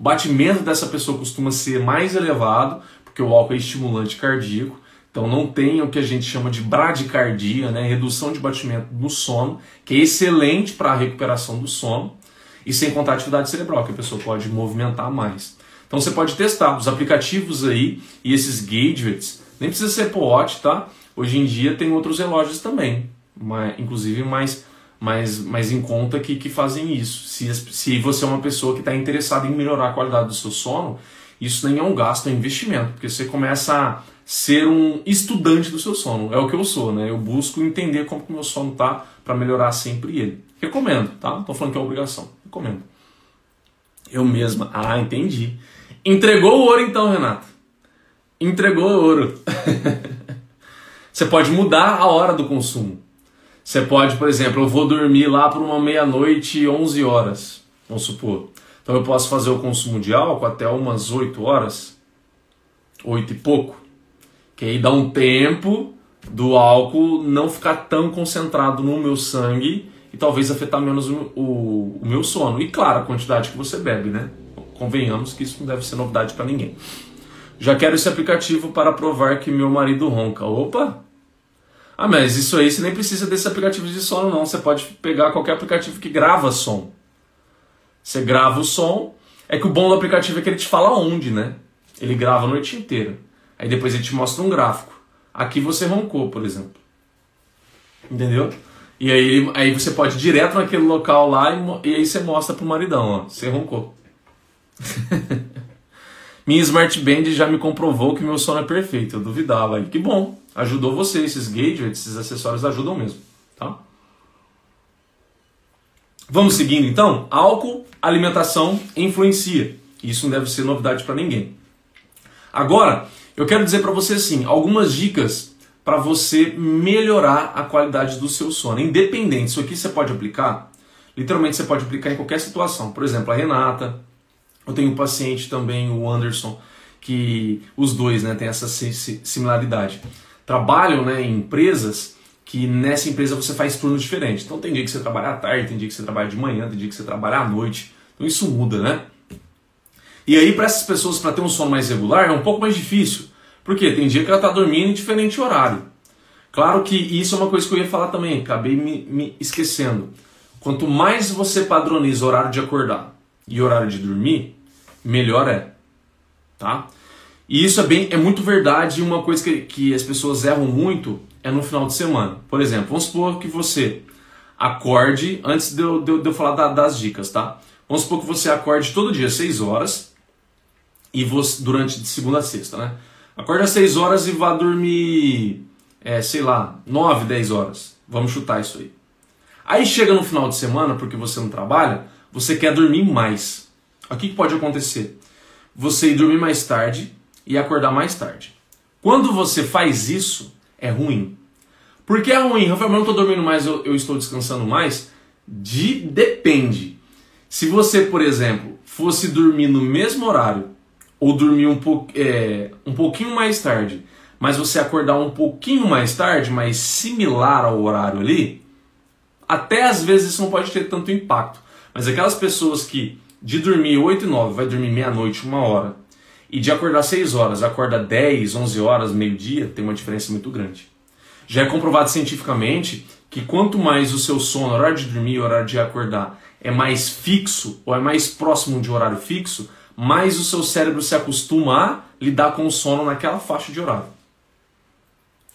O batimento dessa pessoa costuma ser mais elevado, porque o álcool é estimulante cardíaco. Então não tem o que a gente chama de bradicardia, né? redução de batimento no sono, que é excelente para a recuperação do sono. E sem contar a atividade cerebral, que a pessoa pode movimentar mais. Então você pode testar os aplicativos aí e esses gadgets. Nem precisa ser Apple Watch, tá? Hoje em dia tem outros relógios também, inclusive mais, mais, mais em conta que, que fazem isso. Se, se você é uma pessoa que está interessada em melhorar a qualidade do seu sono, isso nem é um gasto, é um investimento, porque você começa a ser um estudante do seu sono. É o que eu sou, né? Eu busco entender como que o meu sono tá para melhorar sempre ele. Recomendo, tá? Não tô falando que é obrigação. Recomendo. Eu mesma. Ah, entendi. Entregou o ouro então, Renato. Entregou o ouro. Você pode mudar a hora do consumo. Você pode, por exemplo, eu vou dormir lá por uma meia-noite, 11 horas, vamos supor. Então eu posso fazer o consumo de álcool até umas 8 horas, 8 e pouco. Que aí dá um tempo do álcool não ficar tão concentrado no meu sangue e talvez afetar menos o, o, o meu sono. E claro, a quantidade que você bebe, né? Convenhamos que isso não deve ser novidade para ninguém. Já quero esse aplicativo para provar que meu marido ronca. Opa! Ah, mas isso aí você nem precisa desse aplicativo de sono, não. Você pode pegar qualquer aplicativo que grava som. Você grava o som. É que o bom do aplicativo é que ele te fala onde, né? Ele grava a noite inteira. Aí depois ele te mostra um gráfico. Aqui você roncou, por exemplo. Entendeu? E aí, aí você pode ir direto naquele local lá e, e aí você mostra pro maridão, ó, você roncou. Minha Smart Band já me comprovou que meu sono é perfeito. Eu duvidava. que bom. Ajudou você. Esses gadgets, esses acessórios ajudam mesmo. Tá? Vamos seguindo então? Álcool, alimentação influencia. Isso não deve ser novidade para ninguém. Agora, eu quero dizer para você assim, algumas dicas para você melhorar a qualidade do seu sono. Independente, isso aqui você pode aplicar, literalmente você pode aplicar em qualquer situação. Por exemplo, a Renata, eu tenho um paciente também, o Anderson, que os dois né, têm essa similaridade. Trabalham né, em empresas que nessa empresa você faz turnos diferentes. Então tem dia que você trabalha à tarde, tem dia que você trabalha de manhã, tem dia que você trabalha à noite. Então isso muda, né? E aí para essas pessoas para ter um sono mais regular é um pouco mais difícil. Porque tem dia que ela está dormindo em diferente horário. Claro que isso é uma coisa que eu ia falar também, acabei me, me esquecendo. Quanto mais você padroniza horário de acordar e horário de dormir, melhor é. Tá? E isso é, bem, é muito verdade. Uma coisa que, que as pessoas erram muito é no final de semana. Por exemplo, vamos supor que você acorde, antes de eu, de eu, de eu falar da, das dicas, tá? Vamos supor que você acorde todo dia 6 horas e você, durante de segunda a sexta, né? Acorda às 6 horas e vá dormir, é, sei lá, 9, 10 horas. Vamos chutar isso aí. Aí chega no final de semana, porque você não trabalha, você quer dormir mais. O que pode acontecer? Você ir dormir mais tarde e acordar mais tarde. Quando você faz isso, é ruim. Por que é ruim? Rafael, eu não estou dormindo mais, eu, eu, estou descansando mais? De, depende. Se você, por exemplo, fosse dormir no mesmo horário, ou dormir um, po, é, um pouquinho mais tarde, mas você acordar um pouquinho mais tarde, mas similar ao horário ali, até às vezes isso não pode ter tanto impacto. Mas aquelas pessoas que de dormir 8 e 9 vai dormir meia-noite, uma hora, e de acordar 6 horas, acorda 10, 11 horas, meio-dia, tem uma diferença muito grande. Já é comprovado cientificamente que quanto mais o seu sono, horário de dormir e horário de acordar é mais fixo ou é mais próximo de um horário fixo, mais o seu cérebro se acostuma a lidar com o sono naquela faixa de horário.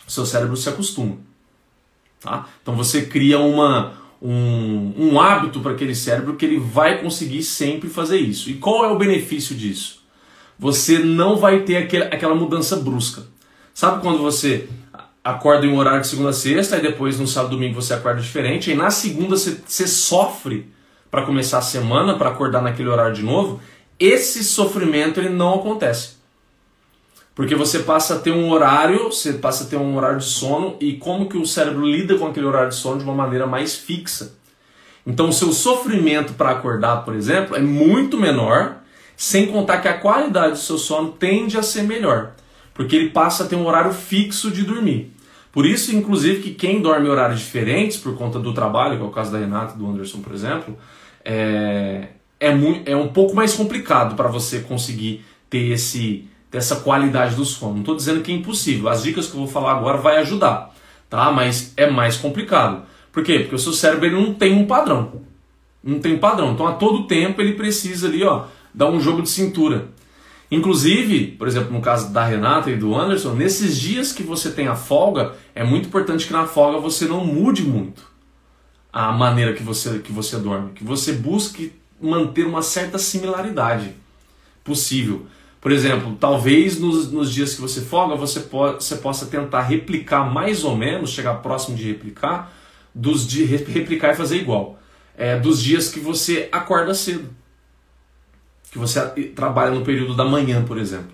O seu cérebro se acostuma. Tá? Então você cria uma, um, um hábito para aquele cérebro que ele vai conseguir sempre fazer isso. E qual é o benefício disso? Você não vai ter aquele, aquela mudança brusca. Sabe quando você acorda em um horário de segunda a sexta, e depois no sábado e domingo você acorda diferente, e na segunda você, você sofre para começar a semana, para acordar naquele horário de novo, esse sofrimento ele não acontece. Porque você passa a ter um horário, você passa a ter um horário de sono e como que o cérebro lida com aquele horário de sono de uma maneira mais fixa. Então o seu sofrimento para acordar, por exemplo, é muito menor, sem contar que a qualidade do seu sono tende a ser melhor, porque ele passa a ter um horário fixo de dormir. Por isso, inclusive, que quem dorme horários diferentes, por conta do trabalho, que é o caso da Renata e do Anderson, por exemplo, é, é, muito, é um pouco mais complicado para você conseguir ter esse dessa qualidade do sono. Não estou dizendo que é impossível. As dicas que eu vou falar agora vai ajudar, tá? Mas é mais complicado. Por quê? Porque o seu cérebro ele não tem um padrão. Não tem padrão. Então a todo tempo ele precisa ali, ó, dar um jogo de cintura. Inclusive, por exemplo, no caso da Renata e do Anderson, nesses dias que você tem a folga, é muito importante que na folga você não mude muito a maneira que você, que você dorme, que você busque manter uma certa similaridade possível. Por exemplo, talvez nos, nos dias que você folga, você, po você possa tentar replicar mais ou menos, chegar próximo de replicar, dos de replicar e fazer igual. É, dos dias que você acorda cedo. Que você trabalha no período da manhã, por exemplo.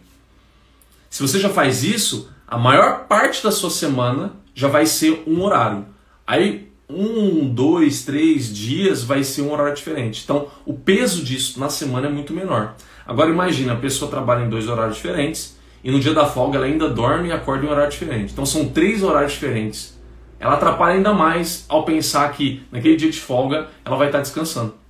Se você já faz isso, a maior parte da sua semana já vai ser um horário. Aí, um, dois, três dias vai ser um horário diferente. Então, o peso disso na semana é muito menor. Agora imagina, a pessoa trabalha em dois horários diferentes e no dia da folga ela ainda dorme e acorda em um horário diferente. Então são três horários diferentes. Ela atrapalha ainda mais ao pensar que naquele dia de folga ela vai estar descansando.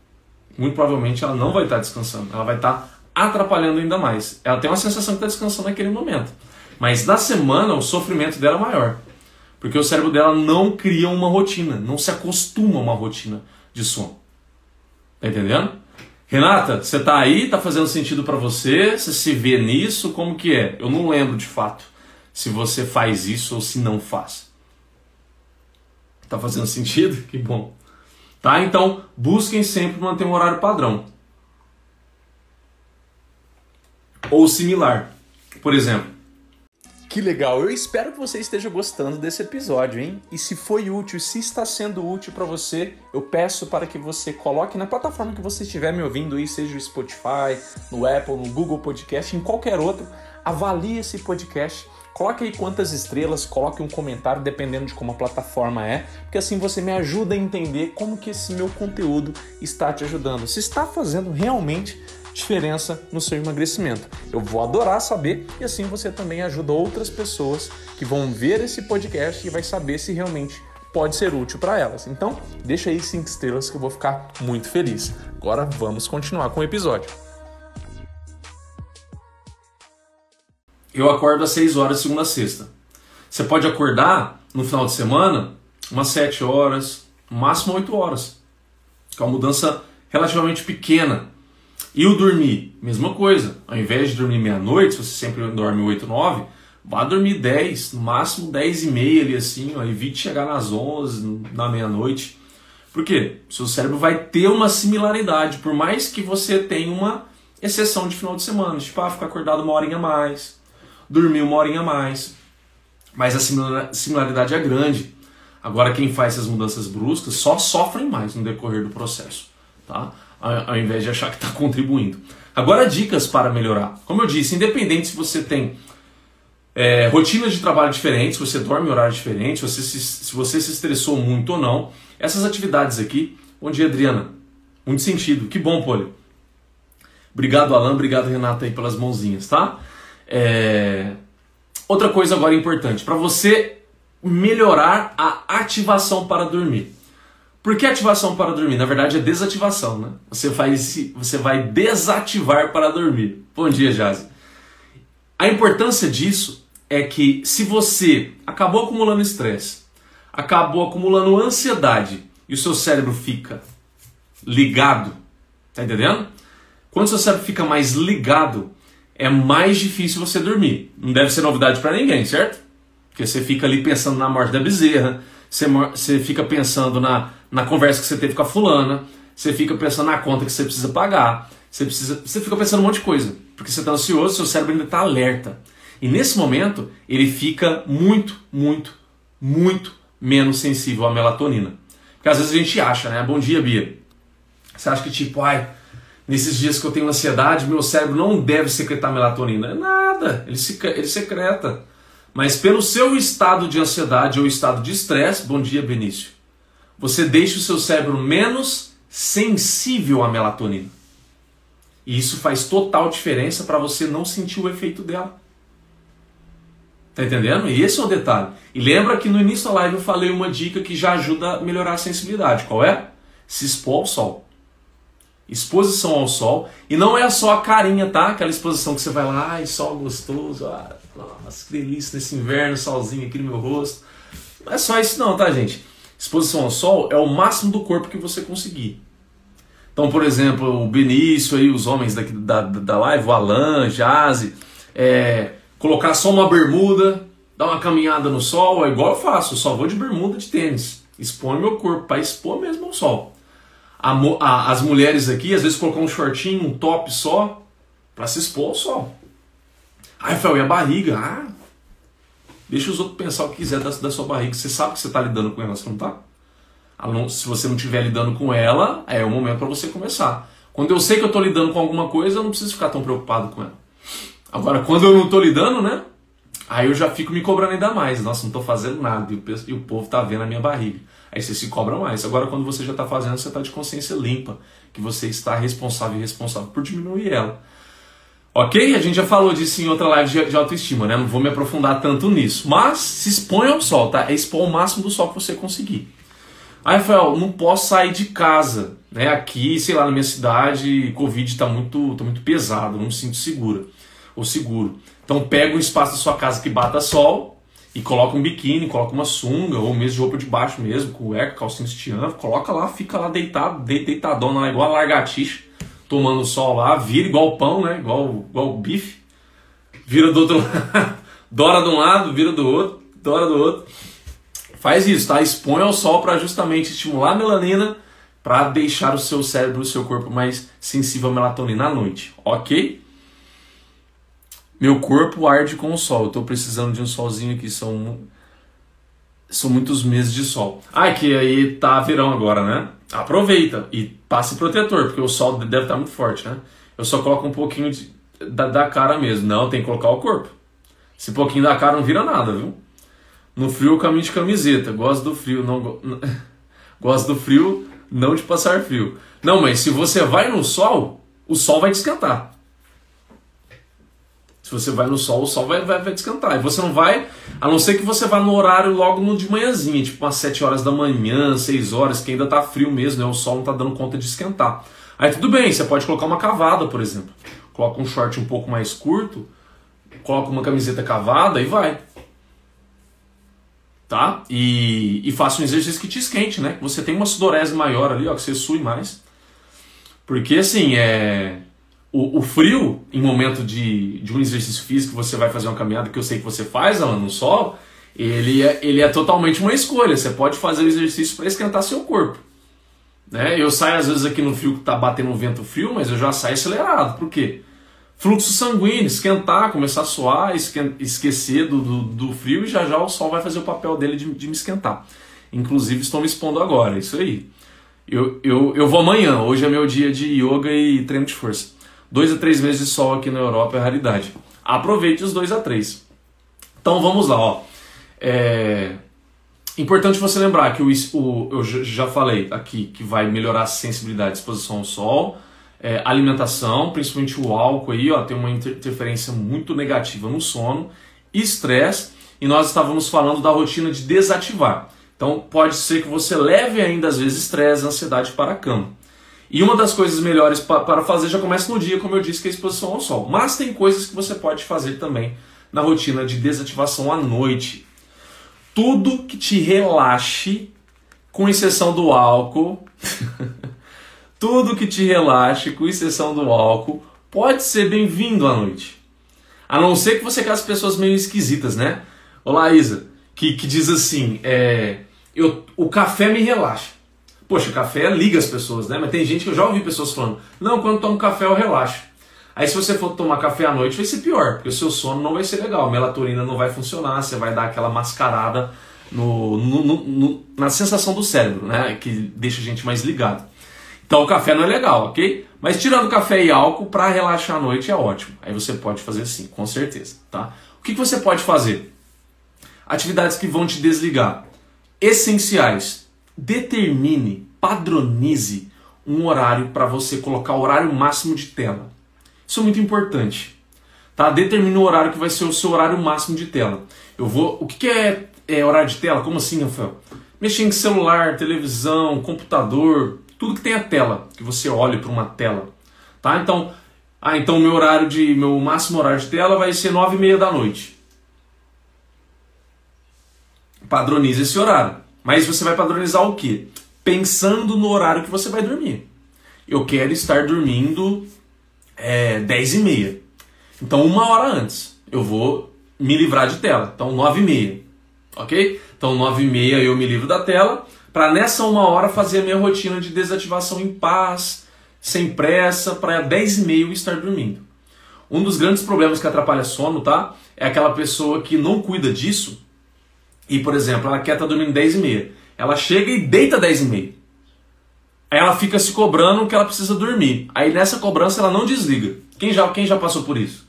Muito provavelmente ela não vai estar descansando, ela vai estar atrapalhando ainda mais. Ela tem uma sensação que está descansando naquele momento. Mas na semana o sofrimento dela é maior. Porque o cérebro dela não cria uma rotina, não se acostuma a uma rotina de sono. Tá entendendo? Renata, você tá aí? Tá fazendo sentido para você? Você se vê nisso? Como que é? Eu não lembro de fato se você faz isso ou se não faz. Tá fazendo sentido? Que bom. Tá? Então, busquem sempre manter um horário padrão. Ou similar. Por exemplo, que legal! Eu espero que você esteja gostando desse episódio, hein? E se foi útil, se está sendo útil para você, eu peço para que você coloque na plataforma que você estiver me ouvindo aí, seja o Spotify, no Apple, no Google Podcast, em qualquer outro, avalie esse podcast. Coloque aí quantas estrelas, coloque um comentário dependendo de como a plataforma é, porque assim você me ajuda a entender como que esse meu conteúdo está te ajudando. Se está fazendo realmente diferença no seu emagrecimento. Eu vou adorar saber e assim você também ajuda outras pessoas que vão ver esse podcast e vai saber se realmente pode ser útil para elas. Então, deixa aí cinco estrelas que eu vou ficar muito feliz. Agora vamos continuar com o episódio. Eu acordo às 6 horas segunda a sexta. Você pode acordar no final de semana umas 7 horas, máximo 8 horas. Que é uma mudança relativamente pequena e o dormir, mesma coisa. Ao invés de dormir meia-noite, se você sempre dorme 8, 9, vá dormir 10, no máximo 10 e meia ali assim, ó, evite chegar nas 11, na meia-noite. Por quê? Seu cérebro vai ter uma similaridade, por mais que você tenha uma exceção de final de semana, tipo, ah, ficar acordado uma horinha a mais, dormir uma horinha a mais. Mas a similaridade é grande. Agora, quem faz essas mudanças bruscas só sofrem mais no decorrer do processo, tá? Ao invés de achar que está contribuindo. Agora, dicas para melhorar. Como eu disse, independente se você tem é, rotinas de trabalho diferentes, se você dorme em horário diferente, se você se, se você se estressou muito ou não, essas atividades aqui. Bom dia, Adriana. Muito sentido. Que bom, Poli. Obrigado, Alan. Obrigado, Renata, aí pelas mãozinhas, tá? É... Outra coisa agora importante. Para você melhorar a ativação para dormir. Por que ativação para dormir? Na verdade é desativação, né? Você vai, você vai desativar para dormir. Bom dia, Jazzy. A importância disso é que se você acabou acumulando estresse, acabou acumulando ansiedade e o seu cérebro fica ligado, tá entendendo? Quando o seu cérebro fica mais ligado, é mais difícil você dormir. Não deve ser novidade para ninguém, certo? Porque você fica ali pensando na morte da bezerra, você, você fica pensando na, na conversa que você teve com a fulana, você fica pensando na conta que você precisa pagar, você, precisa, você fica pensando um monte de coisa. Porque você está ansioso, seu cérebro ainda está alerta. E nesse momento, ele fica muito, muito, muito menos sensível à melatonina. Porque às vezes a gente acha, né? Bom dia, Bia. Você acha que tipo, ai, nesses dias que eu tenho ansiedade, meu cérebro não deve secretar melatonina. É nada, ele, se, ele secreta. Mas pelo seu estado de ansiedade ou estado de estresse, bom dia Benício, você deixa o seu cérebro menos sensível à melatonina. E isso faz total diferença para você não sentir o efeito dela. Tá entendendo? E esse é o detalhe. E lembra que no início da live eu falei uma dica que já ajuda a melhorar a sensibilidade. Qual é? Se expor ao sol. Exposição ao sol. E não é só a carinha, tá? Aquela exposição que você vai lá, ai, sol gostoso, ah, nossa, que delícia nesse inverno, solzinho aqui no meu rosto. Não é só isso não, tá, gente? Exposição ao sol é o máximo do corpo que você conseguir. Então, por exemplo, o Benício aí, os homens daqui da, da live, o Alan, Jazzy, é, colocar só uma bermuda, dar uma caminhada no sol, é igual eu faço, eu só vou de bermuda de tênis. Expõe meu corpo, para expor mesmo ao sol. A, a, as mulheres aqui, às vezes, colocam um shortinho, um top só, para se expor ao sol. Ai, Rafael, e a barriga? Ah, deixa os outros pensar o que quiser da, da sua barriga. Você sabe que você está lidando com ela, você não está? Se você não estiver lidando com ela, é o momento para você começar. Quando eu sei que eu estou lidando com alguma coisa, eu não preciso ficar tão preocupado com ela. Agora, quando eu não estou lidando, né? Aí eu já fico me cobrando ainda mais. Nossa, não estou fazendo nada. E o povo está vendo a minha barriga. Aí você se cobra mais. Agora, quando você já está fazendo, você está de consciência limpa. Que você está responsável e responsável por diminuir ela. Ok? A gente já falou disso em outra live de, autoestima, né? Não vou me aprofundar tanto nisso. Mas se expõe ao sol, tá? É expor o máximo do sol que você conseguir. Aí, Rafael, não posso sair de casa, né? Aqui, sei lá, na minha cidade, Covid está muito, tá muito pesado, não me sinto segura ou seguro. Então pega um espaço da sua casa que bata sol e coloca um biquíni, coloca uma sunga ou mesmo de roupa de baixo mesmo, com eco, calcinha sutiã, coloca lá, fica lá deitado, deitadona lá, igual a largatixa tomando sol lá, vira igual pão, né? Igual, igual bife. Vira do outro lado, dora de um lado, vira do outro, dora do outro. Faz isso, tá? Expõe ao sol para justamente estimular a melanina para deixar o seu cérebro, o seu corpo mais sensível à melatonina à noite, ok? Meu corpo arde com o sol. Eu tô precisando de um solzinho aqui, são são muitos meses de sol. Ah, que aí tá verão agora, né? Aproveita e passe protetor, porque o sol deve estar muito forte, né? Eu só coloco um pouquinho de, da, da, cara mesmo. Não, tem que colocar o corpo. Esse pouquinho da cara não vira nada, viu? No frio, caminho de camiseta. Gosto do frio, não. Gosto do frio, não de passar frio. Não, mas se você vai no sol, o sol vai te esquentar. Se você vai no sol, o sol vai, vai, vai descantar. E você não vai, a não ser que você vá no horário logo no de manhãzinha, tipo umas 7 horas da manhã, 6 horas, que ainda tá frio mesmo, né? O sol não tá dando conta de esquentar. Aí tudo bem, você pode colocar uma cavada, por exemplo. Coloca um short um pouco mais curto, coloca uma camiseta cavada e vai. Tá? E, e faça um exercício que te esquente, né? Você tem uma sudorese maior ali, ó, que você sue mais. Porque assim, é o, o, frio, em momento de, de um exercício físico, você vai fazer uma caminhada que eu sei que você faz, Alan, no sol, ele é, ele é totalmente uma escolha. Você pode fazer o exercício para esquentar seu corpo. Né? Eu saio às vezes aqui no frio que está batendo um vento frio, mas eu já saio acelerado. Por quê? fluxo sanguíneo, esquentar, começar a suar, esquecer do, do, do, frio e já já o sol vai fazer o papel dele de, de me esquentar. Inclusive estou me expondo agora, isso aí. Eu, eu, eu vou amanhã, hoje é meu dia de yoga e treino de força. Dois a três meses de sol aqui na Europa é raridade. Aproveite os dois a três. Então vamos lá, ó. É importante você lembrar que o, o, eu já falei aqui que vai melhorar a sensibilidade, exposição ao sol, é, alimentação, principalmente o álcool aí, ó, tem uma interferência muito negativa no sono, estresse, e nós estávamos falando da rotina de desativar. Então pode ser que você leve ainda às vezes estresse, ansiedade para a cama. E uma das coisas melhores para fazer já começa no dia, como eu disse, que é a exposição ao sol. Mas tem coisas que você pode fazer também na rotina de desativação à noite. Tudo que te relaxe, com exceção do álcool, tudo que te relaxe, com exceção do álcool, pode ser bem-vindo à noite. A não ser que você casse pessoas meio esquisitas, né? Olá, Isa, que, que diz assim: é, eu, o café me relaxa. Poxa, café liga as pessoas, né? Mas tem gente que eu já ouvi pessoas falando: não, quando tomo café eu relaxo. Aí se você for tomar café à noite vai ser pior, porque o seu sono não vai ser legal, a melatonina não vai funcionar, você vai dar aquela mascarada no, no, no, na sensação do cérebro, né? Que deixa a gente mais ligado. Então o café não é legal, ok? Mas tirando café e álcool, para relaxar à noite é ótimo. Aí você pode fazer sim, com certeza, tá? O que, que você pode fazer? Atividades que vão te desligar. Essenciais. Determine, padronize um horário para você colocar o horário máximo de tela. Isso é muito importante. Tá? Determine o horário que vai ser o seu horário máximo de tela. Eu vou. O que, é, é horário de tela? Como assim, Rafael? Mexer em celular, televisão, computador, tudo que tem a tela, que você olhe para uma tela. Tá? Então, ah, então meu horário de. meu máximo horário de tela vai ser nove e meia da noite. Padronize esse horário. Mas você vai padronizar o quê? Pensando no horário que você vai dormir. Eu quero estar dormindo é, 10 e meia. Então, uma hora antes, eu vou me livrar de tela. Então, 9 e meia. Ok? Então, 9 e meia eu me livro da tela. Para nessa uma hora fazer a minha rotina de desativação em paz, sem pressa, para 10 e meia eu estar dormindo. Um dos grandes problemas que atrapalha sono, tá? É aquela pessoa que não cuida disso e, por exemplo, ela quer estar tá dormindo 10 e meia. Ela chega e deita 10 e meia. Aí ela fica se cobrando que ela precisa dormir. Aí nessa cobrança ela não desliga. Quem já, quem já passou por isso?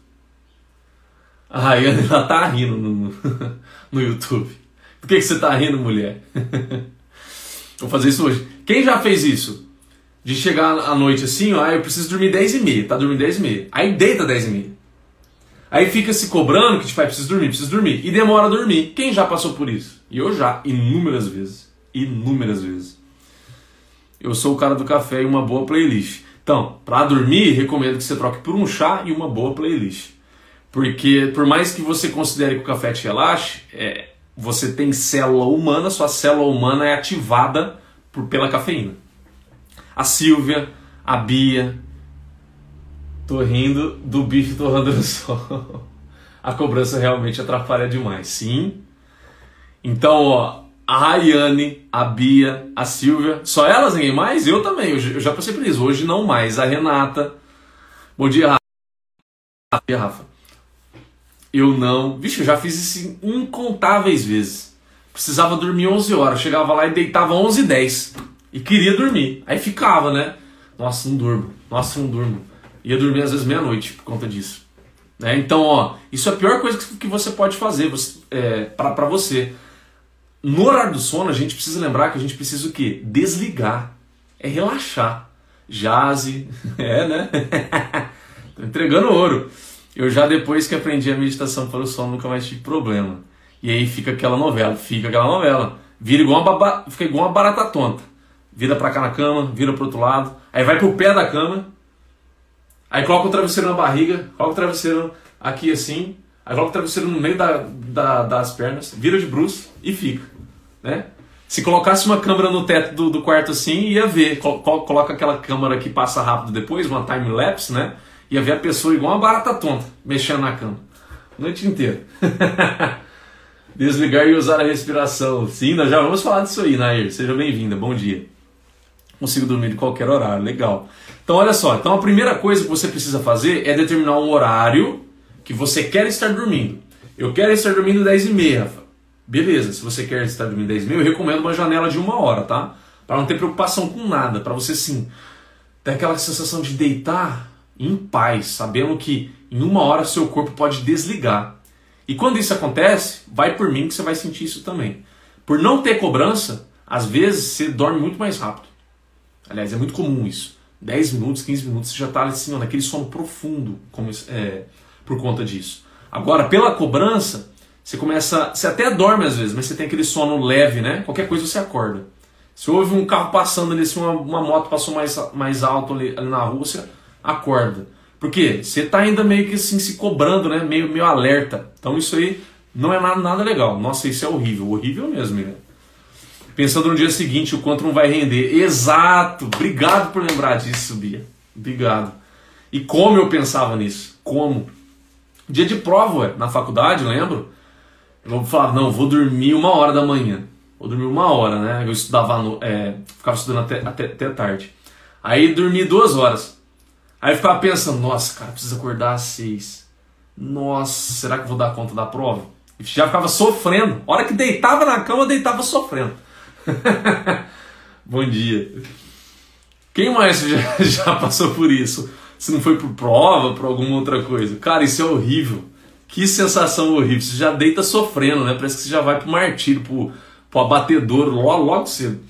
A Rayane ela tá rindo no, no YouTube. Por que, que você tá rindo, mulher? Vou fazer isso hoje. Quem já fez isso? De chegar à noite assim, ó, ah, eu preciso dormir 10 e meia, tá dormindo 10 e meia. Aí deita 10 e meia. Aí fica se cobrando que tipo, ah, preciso dormir, preciso dormir. E demora a dormir. Quem já passou por isso? E eu já, inúmeras vezes. Inúmeras vezes. Eu sou o cara do café e uma boa playlist. Então, para dormir, recomendo que você troque por um chá e uma boa playlist. Porque por mais que você considere que o café te relaxe, é, você tem célula humana, sua célula humana é ativada por, pela cafeína. A Silvia, a Bia, tô rindo do bife torrando no sol. A cobrança realmente atrapalha demais, sim. Então, ó, a Rayane, a Bia, a Silvia, só elas, ninguém mais? Eu também, eu já passei por isso. Hoje não mais. A Renata. Bom dia, Rafa. Bom dia, Rafa. Eu não. Vixe, eu já fiz isso incontáveis vezes. Precisava dormir 11 horas. Chegava lá e deitava 11 e 10. E queria dormir. Aí ficava, né? Nossa, não durmo. Nossa, não durmo. Ia dormir às vezes meia-noite por conta disso. Né? Então, ó, isso é a pior coisa que você pode fazer você, é, para você. No horário do sono, a gente precisa lembrar que a gente precisa o quê? Desligar. É relaxar. Jazz, é, né? Tô entregando ouro. Eu já depois que aprendi a meditação para o sono, nunca mais tive problema. E aí fica aquela novela, fica aquela novela. Vira igual uma, baba, fica igual uma barata tonta. Vira pra cá na cama, vira pro outro lado. Aí vai pro pé da cama. Aí coloca o travesseiro na barriga, coloca o travesseiro aqui assim. Aí coloca o travesseiro no meio da, da, das pernas, vira de bruxo e fica. Né? Se colocasse uma câmera no teto do, do quarto assim, ia ver. Coloca aquela câmera que passa rápido depois, uma time lapse, né? Ia ver a pessoa igual uma barata tonta, mexendo na cama. Noite inteira. Desligar e usar a respiração. Sim, nós já vamos falar disso aí, Nair. Seja bem-vinda, bom dia. Consigo dormir de qualquer horário, legal. Então olha só, então a primeira coisa que você precisa fazer é determinar um horário que você quer estar dormindo. Eu quero estar dormindo 10 e meia. Beleza, se você quer estar dormindo 10 e meia, eu recomendo uma janela de uma hora, tá? Para não ter preocupação com nada, para você sim ter aquela sensação de deitar em paz, sabendo que em uma hora seu corpo pode desligar. E quando isso acontece, vai por mim que você vai sentir isso também. Por não ter cobrança, às vezes você dorme muito mais rápido. Aliás, é muito comum isso. 10 minutos, 15 minutos, você já está assim, naquele sono profundo como, é, por conta disso. Agora, pela cobrança, você começa. Você até dorme às vezes, mas você tem aquele sono leve, né? Qualquer coisa você acorda. Se houve um carro passando ali, se uma, uma moto passou mais, mais alto ali, ali na você acorda. Por quê? Você está ainda meio que assim se cobrando, né? Meio, meio alerta. Então isso aí não é nada, nada legal. Nossa, isso é horrível. Horrível mesmo, né? Pensando no dia seguinte, o quanto não vai render. Exato! Obrigado por lembrar disso, Bia. Obrigado. E como eu pensava nisso? Como? Dia de prova, ué, na faculdade, lembro. Eu falar, não, vou dormir uma hora da manhã. Vou dormir uma hora, né? Eu estudava, no, é, ficava estudando até, até, até tarde. Aí dormi duas horas. Aí ficava pensando, nossa, cara, preciso acordar às seis. Nossa, será que vou dar conta da prova? E já ficava sofrendo. A hora que deitava na cama, deitava sofrendo. Bom dia. Quem mais já, já passou por isso? Se não foi por prova, por alguma outra coisa. Cara, isso é horrível. Que sensação horrível. Você já deita sofrendo, né? Parece que você já vai pro martírio, pro, pro abatedouro logo, logo cedo.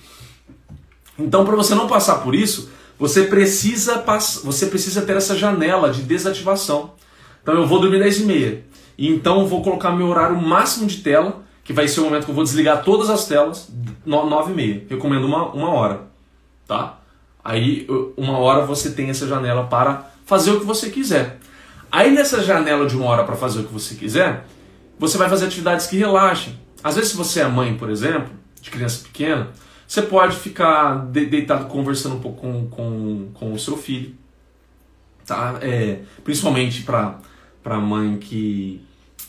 Então, para você não passar por isso, você precisa, você precisa ter essa janela de desativação. Então, eu vou dormir 10 e meia. Então, vou colocar meu horário máximo de tela, que vai ser o momento que eu vou desligar todas as telas, 9 e meia. Recomendo uma, uma hora. Tá? Aí, uma hora você tem essa janela para fazer o que você quiser. Aí, nessa janela de uma hora para fazer o que você quiser, você vai fazer atividades que relaxem. Às vezes, se você é mãe, por exemplo, de criança pequena, você pode ficar deitado conversando um pouco com, com, com o seu filho. Tá? É, principalmente para mãe que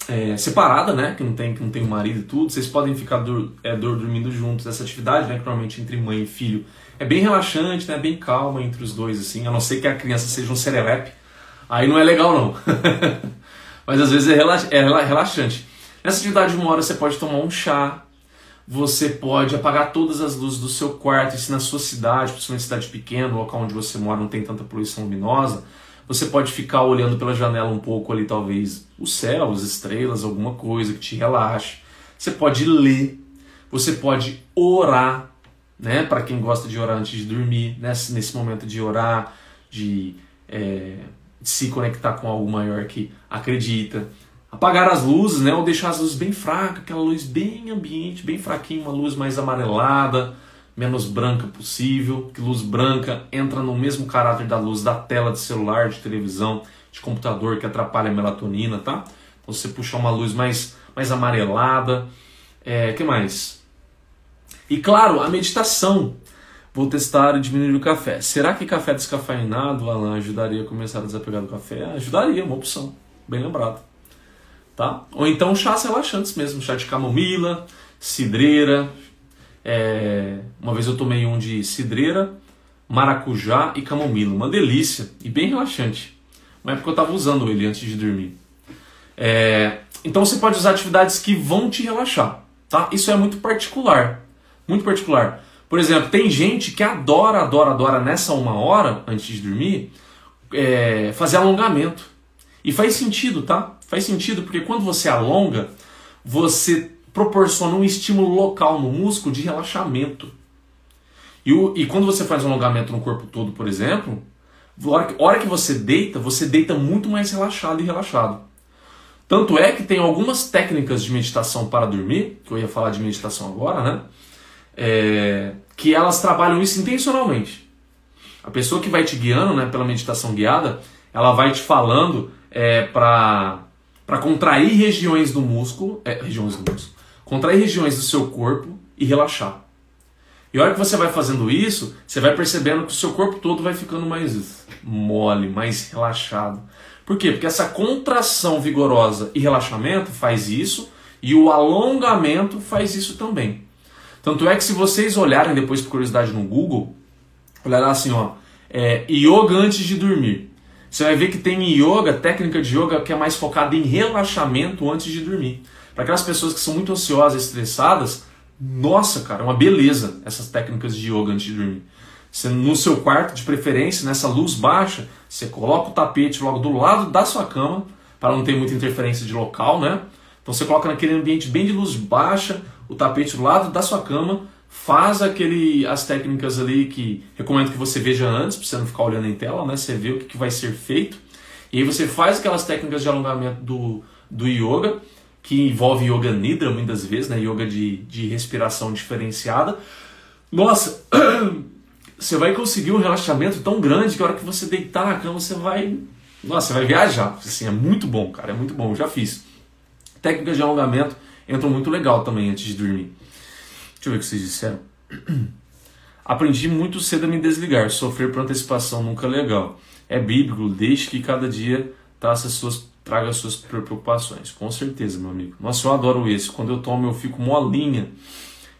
é, separada, né? Que não tem que não tem um marido e tudo. Vocês podem ficar dur, é, dormindo juntos. Essa atividade, né? Que normalmente entre mãe e filho é bem relaxante, né? Bem calma entre os dois, assim. A não ser que a criança seja um serelepe. Aí não é legal, não. Mas às vezes é, relax, é relaxante. Nessa atividade de uma hora você pode tomar um chá, você pode apagar todas as luzes do seu quarto, e se na sua cidade, principalmente cidade pequena, local onde você mora não tem tanta poluição luminosa, você pode ficar olhando pela janela um pouco ali, talvez, o céu, as estrelas, alguma coisa que te relaxe. Você pode ler, você pode orar, né? Para quem gosta de orar antes de dormir, nesse, nesse momento de orar, de, é, de se conectar com algo maior que acredita apagar as luzes, né? Ou deixar as luzes bem fracas, aquela luz bem ambiente, bem fraquinha, uma luz mais amarelada, menos branca possível, que luz branca entra no mesmo caráter da luz da tela de celular, de televisão, de computador que atrapalha a melatonina, tá? Então você puxar uma luz mais mais amarelada, é, que mais? E claro, a meditação. Vou testar e diminuir o café. Será que café descafeinado, Alan, ajudaria a começar a desapegar do café? Ajudaria, uma opção. Bem lembrado tá? Ou então chás relaxantes mesmo, chá de camomila, cidreira. É... Uma vez eu tomei um de cidreira, maracujá e camomila, uma delícia e bem relaxante. Uma época eu estava usando ele antes de dormir. É... Então você pode usar atividades que vão te relaxar, tá? Isso é muito particular, muito particular. Por exemplo, tem gente que adora, adora, adora nessa uma hora antes de dormir é... fazer alongamento. E faz sentido, tá? Faz sentido porque quando você alonga, você proporciona um estímulo local no músculo de relaxamento. E, o, e quando você faz um alongamento no corpo todo, por exemplo, hora, que, hora que você deita, você deita muito mais relaxado e relaxado. Tanto é que tem algumas técnicas de meditação para dormir, que eu ia falar de meditação agora, né? É, que elas trabalham isso intencionalmente. A pessoa que vai te guiando né, pela meditação guiada, ela vai te falando é, para para contrair regiões do músculo, é, regiões do músculo, contrair regiões do seu corpo e relaxar. E a hora que você vai fazendo isso, você vai percebendo que o seu corpo todo vai ficando mais mole, mais relaxado. Por quê? Porque essa contração vigorosa e relaxamento faz isso, e o alongamento faz isso também. Tanto é que se vocês olharem depois por curiosidade no Google, Olha lá assim, ó. É, yoga antes de dormir. Você vai ver que tem yoga, técnica de yoga que é mais focada em relaxamento antes de dormir. Para aquelas pessoas que são muito ansiosas, estressadas, nossa, cara, é uma beleza essas técnicas de yoga antes de dormir. Você, no seu quarto, de preferência, nessa luz baixa, você coloca o tapete logo do lado da sua cama, para não ter muita interferência de local, né? Então você coloca naquele ambiente bem de luz baixa, o tapete do lado da sua cama, faz aquele as técnicas ali que recomendo que você veja antes, para você não ficar olhando em tela, né? Você vê o que, que vai ser feito. E aí você faz aquelas técnicas de alongamento do, do yoga, que envolve yoga nidra muitas vezes, né? Yoga de, de respiração diferenciada. Nossa, você vai conseguir um relaxamento tão grande que a hora que você deitar na cama você vai, nossa, você vai viajar. Assim, é muito bom, cara, é muito bom. Eu já fiz. Técnicas de alongamento entram muito legal também antes de dormir. Deixa eu ver o que vocês disseram. Aprendi muito cedo a me desligar. Sofrer por antecipação nunca é legal. É bíblico, deixe que cada dia traça suas, traga suas preocupações. Com certeza, meu amigo. Nossa, eu adoro esse. Quando eu tomo, eu fico molinha.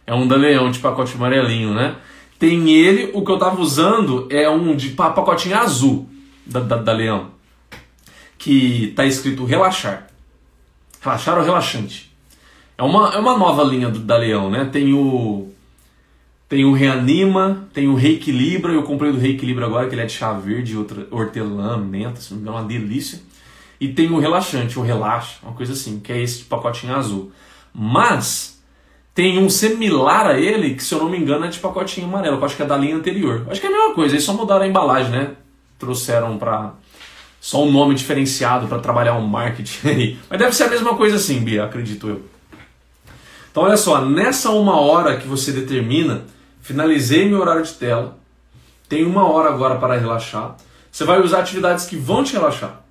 É um da Leão, de pacote amarelinho, né? Tem ele, o que eu tava usando é um de pacotinho azul da, da, da Leão. Que tá escrito relaxar. Relaxar ou relaxante? É uma, é uma nova linha do, da Leão, né? Tem o. Tem o Reanima, tem o Reequilibra. Eu comprei do Reequilibra agora, que ele é de chá verde, outra, hortelã, menta, é uma delícia. E tem o Relaxante, o Relaxa, uma coisa assim, que é esse pacotinho azul. Mas tem um similar a ele, que se eu não me engano é de pacotinho amarelo, que eu acho que é da linha anterior. Acho que é a mesma coisa, eles só mudaram a embalagem, né? Trouxeram pra só um nome diferenciado para trabalhar um marketing aí. Mas deve ser a mesma coisa assim, Bia, acredito eu. Então olha só, nessa uma hora que você determina, finalizei meu horário de tela, tem uma hora agora para relaxar. Você vai usar atividades que vão te relaxar.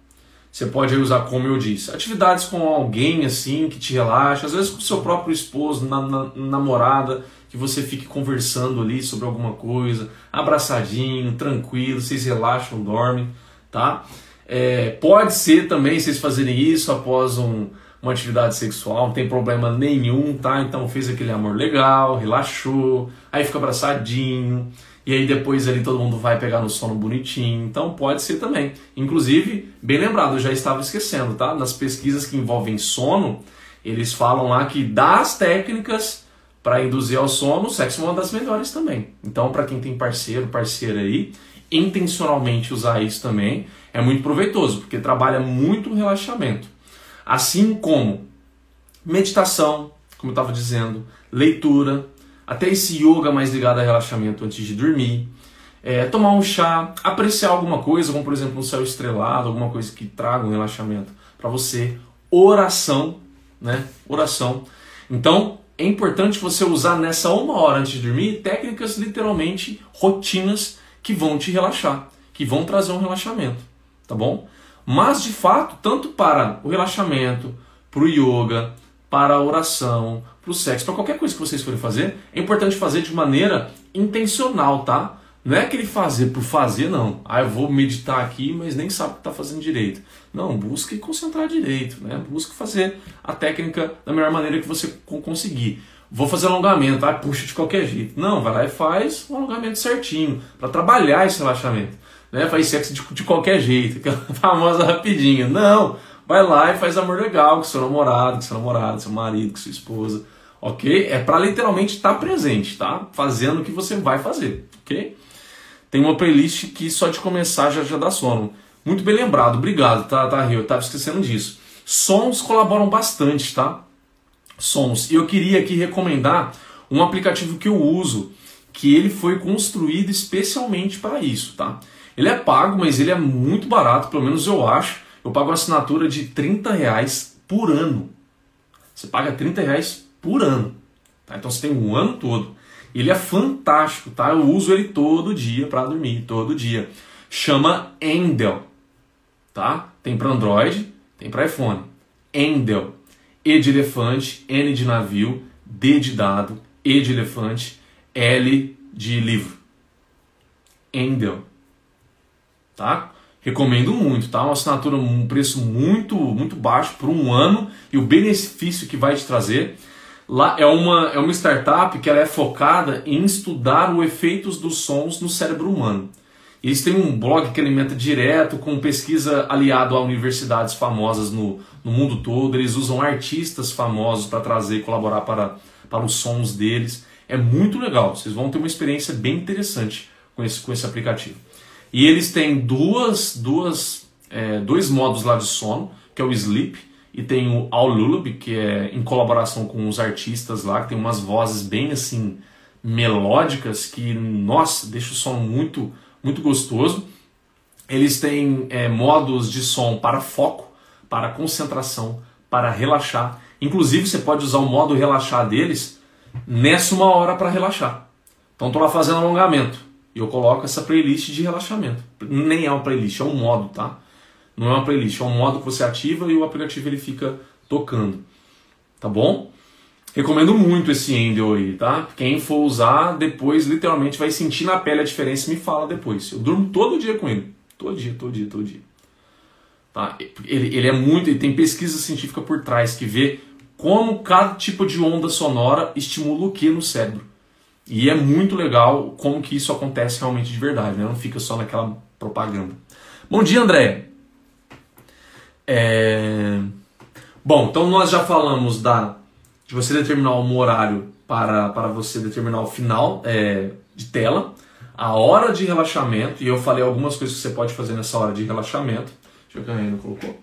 Você pode usar, como eu disse, atividades com alguém assim que te relaxa, às vezes com seu próprio esposo, na, na, namorada, que você fique conversando ali sobre alguma coisa, abraçadinho, tranquilo, vocês relaxam, dormem, tá? É, pode ser também vocês fazerem isso após um, uma atividade sexual, não tem problema nenhum, tá? Então fez aquele amor legal, relaxou, aí fica abraçadinho, e aí depois ali todo mundo vai pegar no sono bonitinho. Então pode ser também. Inclusive, bem lembrado, eu já estava esquecendo, tá? Nas pesquisas que envolvem sono, eles falam lá que das técnicas para induzir ao sono, o sexo é uma das melhores também. Então, para quem tem parceiro, parceira aí, intencionalmente usar isso também é muito proveitoso, porque trabalha muito o relaxamento. Assim como meditação, como eu estava dizendo, leitura, até esse yoga mais ligado a relaxamento antes de dormir, é, tomar um chá, apreciar alguma coisa, como por exemplo um céu estrelado, alguma coisa que traga um relaxamento para você, oração, né? Oração. Então é importante você usar nessa uma hora antes de dormir técnicas literalmente rotinas que vão te relaxar, que vão trazer um relaxamento, tá bom? Mas de fato, tanto para o relaxamento, para o yoga, para a oração, para o sexo, para qualquer coisa que vocês forem fazer, é importante fazer de maneira intencional, tá? Não é aquele fazer por fazer, não. Ah, eu vou meditar aqui, mas nem sabe o que está fazendo direito. Não, busque concentrar direito, né? Busque fazer a técnica da melhor maneira que você conseguir. Vou fazer alongamento, ah, puxa de qualquer jeito. Não, vai lá e faz o alongamento certinho, para trabalhar esse relaxamento né? Faz sexo de, de qualquer jeito, aquela famosa rapidinha. Não, vai lá e faz amor legal com seu namorado, com seu namorado, seu marido, com sua esposa, ok? É para literalmente estar tá presente, tá? Fazendo o que você vai fazer, ok? Tem uma playlist que só de começar já, já dá sono. Muito bem lembrado, obrigado, tá, tá, Rio? Eu tava esquecendo disso. Sons colaboram bastante, tá? Sons. E eu queria aqui recomendar um aplicativo que eu uso, que ele foi construído especialmente para isso, tá? Ele é pago, mas ele é muito barato, pelo menos eu acho. Eu pago uma assinatura de 30 reais por ano. Você paga 30 reais por ano. Tá? Então você tem um ano todo. Ele é fantástico, tá? Eu uso ele todo dia para dormir, todo dia. Chama Endel, tá? Tem para Android, tem para iPhone. Endel. E de elefante, N de navio, D de dado, E de elefante, L de livro. Endel tá? Recomendo muito, tá? Uma assinatura, um preço muito, muito baixo por um ano e o benefício que vai te trazer. Lá é uma, é uma startup que ela é focada em estudar os efeitos dos sons no cérebro humano. Eles têm um blog que alimenta direto com pesquisa aliado a universidades famosas no, no mundo todo. Eles usam artistas famosos para trazer e colaborar para, para os sons deles. É muito legal. Vocês vão ter uma experiência bem interessante com esse, com esse aplicativo. E eles têm duas, duas, é, dois modos lá de sono, que é o Sleep e tem o All Lullaby, que é em colaboração com os artistas lá, que tem umas vozes bem assim melódicas que, nossa, deixa o som muito, muito gostoso. Eles têm é, modos de som para foco, para concentração, para relaxar. Inclusive, você pode usar o modo relaxar deles nessa uma hora para relaxar. Então, estou lá fazendo alongamento e eu coloco essa playlist de relaxamento. Nem é uma playlist, é um modo, tá? Não é uma playlist, é um modo que você ativa e o aplicativo ele fica tocando. Tá bom? Recomendo muito esse Endel aí, tá? Quem for usar, depois literalmente vai sentir na pele a diferença e me fala depois. Eu durmo todo dia com ele. Todo dia, todo dia, todo dia. Tá? Ele, ele é muito. Ele tem pesquisa científica por trás que vê como cada tipo de onda sonora estimula o que no cérebro. E é muito legal como que isso acontece realmente de verdade, né? Não fica só naquela propaganda. Bom dia, André. É... Bom, então nós já falamos da de você determinar um horário para, para você determinar o final é, de tela, a hora de relaxamento, e eu falei algumas coisas que você pode fazer nessa hora de relaxamento. Deixa eu ver a Raina colocou.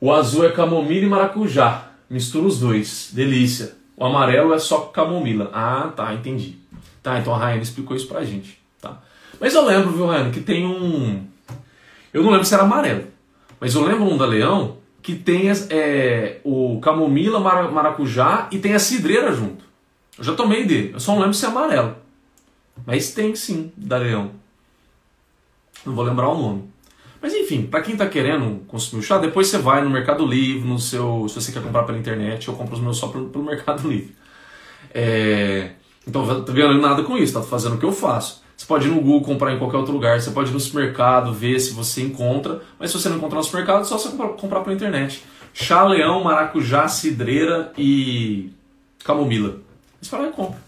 O azul é camomila e maracujá. Mistura os dois. Delícia. O amarelo é só camomila. Ah, tá, entendi. Tá, então a Raina explicou isso pra gente. Tá. Mas eu lembro, viu, Raina, que tem um. Eu não lembro se era amarelo. Mas eu lembro um da Leão que tem é, o camomila, maracujá e tem a cidreira junto. Eu já tomei dele, eu só não lembro se é amarelo. Mas tem sim, da Leão. Não vou lembrar o nome. Mas enfim, para quem está querendo consumir o chá, depois você vai no Mercado Livre, no seu, se você quer comprar pela internet, eu compro os meus só pelo, Mercado Livre. É, então, não tô ganhando nada com isso, tá fazendo o que eu faço. Você pode ir no Google comprar em qualquer outro lugar, você pode ir no supermercado ver se você encontra, mas se você não encontrar no supermercado, só você comprar pela internet. Chá, leão, maracujá, cidreira e camomila. Você vai lá e compra.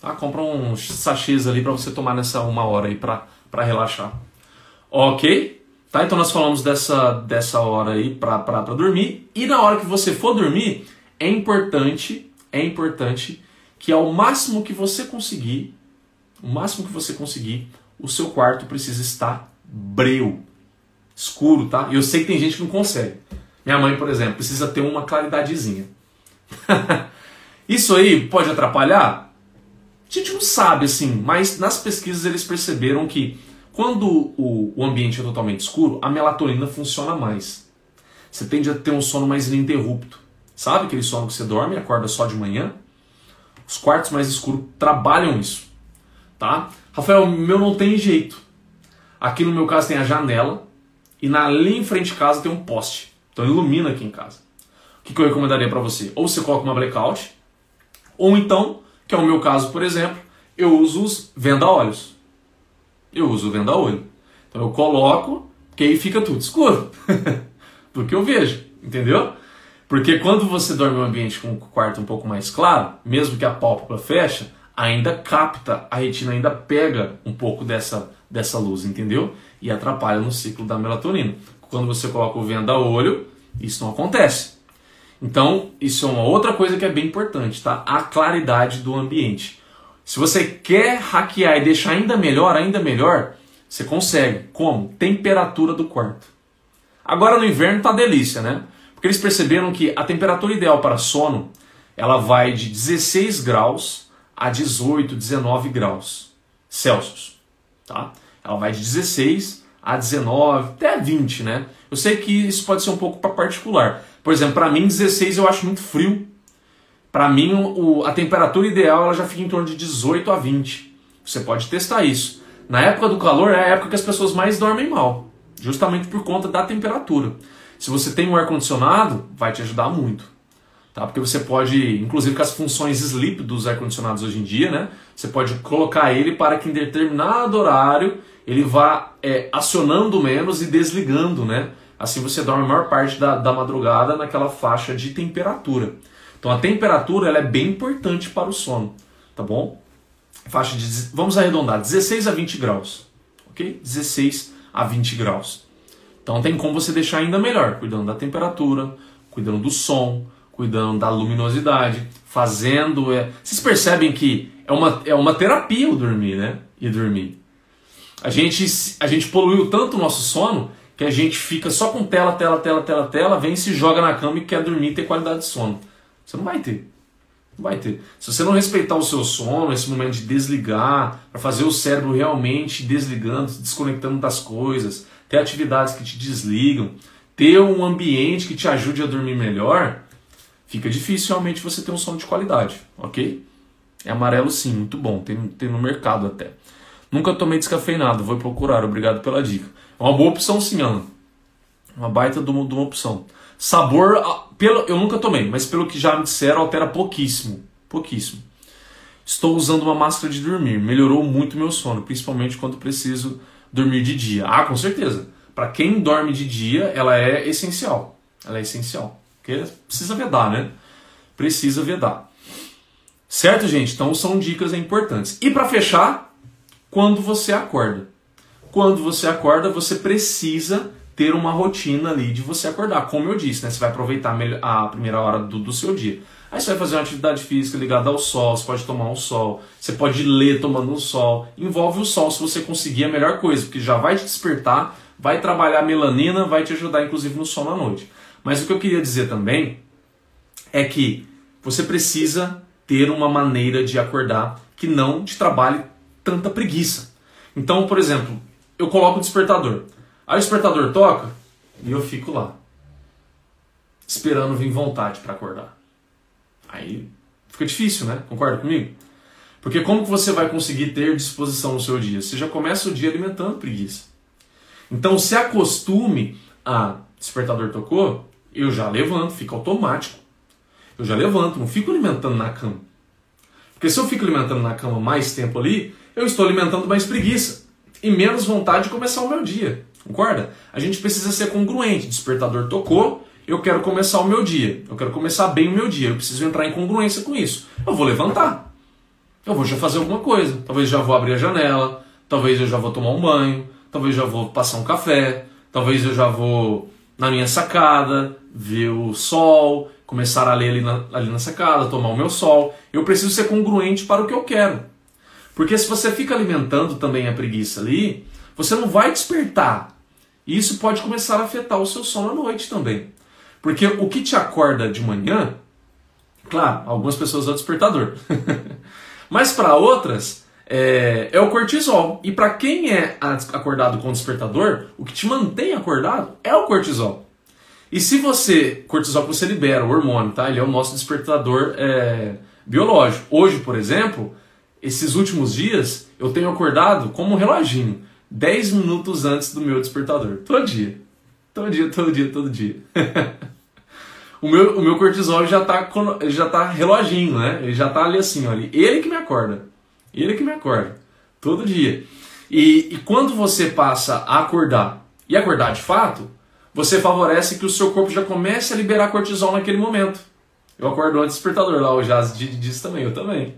Tá? Compra uns sachês ali para você tomar nessa uma hora aí para relaxar. Ok? Tá? Então nós falamos dessa, dessa hora aí para dormir. E na hora que você for dormir, é importante, é importante que ao máximo que você conseguir, o máximo que você conseguir, o seu quarto precisa estar breu, escuro, tá? E eu sei que tem gente que não consegue. Minha mãe, por exemplo, precisa ter uma claridadezinha. Isso aí pode atrapalhar? A gente não sabe assim, mas nas pesquisas eles perceberam que quando o, o ambiente é totalmente escuro, a melatonina funciona mais. Você tende a ter um sono mais ininterrupto. Sabe aquele sono que você dorme e acorda só de manhã? Os quartos mais escuros trabalham isso tá? Rafael, meu não tem jeito. Aqui no meu caso tem a janela e na linha em frente de casa tem um poste. Então ilumina aqui em casa. O que, que eu recomendaria para você? Ou você coloca uma blackout, ou então, que é o meu caso, por exemplo, eu uso os venda-olhos. Eu uso o venda-olho. Então eu coloco, que aí fica tudo escuro. Porque eu vejo, entendeu? Porque quando você dorme em um ambiente com o quarto um pouco mais claro, mesmo que a pálpebra fecha, ainda capta, a retina ainda pega um pouco dessa, dessa luz, entendeu? E atrapalha no ciclo da melatonina. Quando você coloca o venda-olho, isso não acontece. Então, isso é uma outra coisa que é bem importante, tá? A claridade do ambiente. Se você quer hackear e deixar ainda melhor, ainda melhor, você consegue. Como? Temperatura do quarto. Agora no inverno tá delícia, né? Porque eles perceberam que a temperatura ideal para sono, ela vai de 16 graus a 18, 19 graus Celsius. Tá? Ela vai de 16 a 19, até 20, né? Eu sei que isso pode ser um pouco particular. Por exemplo, para mim 16 eu acho muito frio. Para mim o, a temperatura ideal ela já fica em torno de 18 a 20. Você pode testar isso. Na época do calor é a época que as pessoas mais dormem mal, justamente por conta da temperatura. Se você tem um ar condicionado, vai te ajudar muito tá? Porque você pode, inclusive com as funções sleep dos ar-condicionados hoje em dia, né? Você pode colocar ele para que em determinado horário ele vá é, acionando menos e desligando, né? Assim você dorme a maior parte da, da madrugada naquela faixa de temperatura. Então a temperatura ela é bem importante para o sono, tá bom? Faixa de, vamos arredondar, 16 a 20 graus, ok? 16 a 20 graus. Então tem como você deixar ainda melhor, cuidando da temperatura, cuidando do som, cuidando da luminosidade, fazendo. É... Vocês percebem que é uma, é uma terapia o dormir, né? E dormir. A gente, a gente poluiu tanto o nosso sono que a gente fica só com tela, tela, tela, tela, tela, vem se joga na cama e quer dormir e ter qualidade de sono. Você não vai ter. Não vai ter. Se você não respeitar o seu sono, esse momento de desligar, para fazer o cérebro realmente desligando, desconectando das coisas, ter atividades que te desligam, ter um ambiente que te ajude a dormir melhor, fica difícil realmente você ter um sono de qualidade, ok? É amarelo sim, muito bom, tem, tem no mercado até. Nunca tomei descafeinado, vou procurar, obrigado pela dica. É uma boa opção sim, Ana. Uma baita de uma, de uma opção. Sabor, pelo, eu nunca tomei, mas pelo que já me disseram, altera pouquíssimo. Pouquíssimo. Estou usando uma máscara de dormir. Melhorou muito meu sono, principalmente quando preciso dormir de dia. Ah, com certeza. Para quem dorme de dia, ela é essencial. Ela é essencial. Porque precisa vedar, né? Precisa vedar. Certo, gente? Então são dicas importantes. E para fechar, quando você acorda. Quando você acorda, você precisa ter uma rotina ali de você acordar. Como eu disse, né? Você vai aproveitar a primeira hora do, do seu dia. Aí você vai fazer uma atividade física ligada ao sol, você pode tomar um sol, você pode ler tomando um sol. Envolve o sol se você conseguir é a melhor coisa, porque já vai te despertar, vai trabalhar a melanina, vai te ajudar inclusive no sono à noite. Mas o que eu queria dizer também é que você precisa ter uma maneira de acordar que não te trabalhe tanta preguiça. Então, por exemplo, eu coloco o despertador. Aí o despertador toca e eu fico lá, esperando vir vontade para acordar. Aí fica difícil, né? Concorda comigo? Porque como que você vai conseguir ter disposição no seu dia? Você já começa o dia alimentando preguiça. Então se acostume a despertador tocou, eu já levanto, fica automático. Eu já levanto, não fico alimentando na cama. Porque se eu fico alimentando na cama mais tempo ali, eu estou alimentando mais preguiça e menos vontade de começar o meu dia. Concorda? A gente precisa ser congruente. Despertador tocou, eu quero começar o meu dia. Eu quero começar bem o meu dia. Eu preciso entrar em congruência com isso. Eu vou levantar. Eu vou já fazer alguma coisa. Talvez já vou abrir a janela. Talvez eu já vou tomar um banho. Talvez já vou passar um café. Talvez eu já vou na minha sacada, ver o sol, começar a ler ali na, ali na sacada, tomar o meu sol. Eu preciso ser congruente para o que eu quero. Porque se você fica alimentando também a preguiça ali, você não vai despertar. E isso pode começar a afetar o seu sono à noite também. Porque o que te acorda de manhã, claro, algumas pessoas é o despertador. Mas para outras, é, é, o cortisol. E para quem é acordado com o despertador, o que te mantém acordado é o cortisol. E se você, cortisol que você libera, o hormônio, tá? Ele é o nosso despertador é, biológico. Hoje, por exemplo, esses últimos dias, eu tenho acordado como um reloginho, 10 minutos antes do meu despertador. Todo dia. Todo dia, todo dia, todo dia. o, meu, o meu cortisol já tá, já tá reloginho, né? Ele já tá ali assim, olha. Ele que me acorda. Ele que me acorda. Todo dia. E, e quando você passa a acordar, e acordar de fato, você favorece que o seu corpo já comece a liberar cortisol naquele momento. Eu acordo antes do despertador lá, o Jazz disse também, eu também.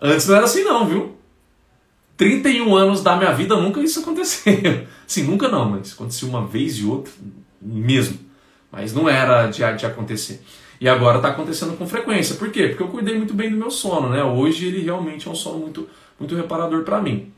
Antes não era assim não, viu? 31 anos da minha vida nunca isso aconteceu. Sim, nunca não, mas aconteceu uma vez e outra mesmo. Mas não era de, de acontecer. E agora está acontecendo com frequência. Por quê? Porque eu cuidei muito bem do meu sono, né? Hoje ele realmente é um sono muito, muito reparador para mim.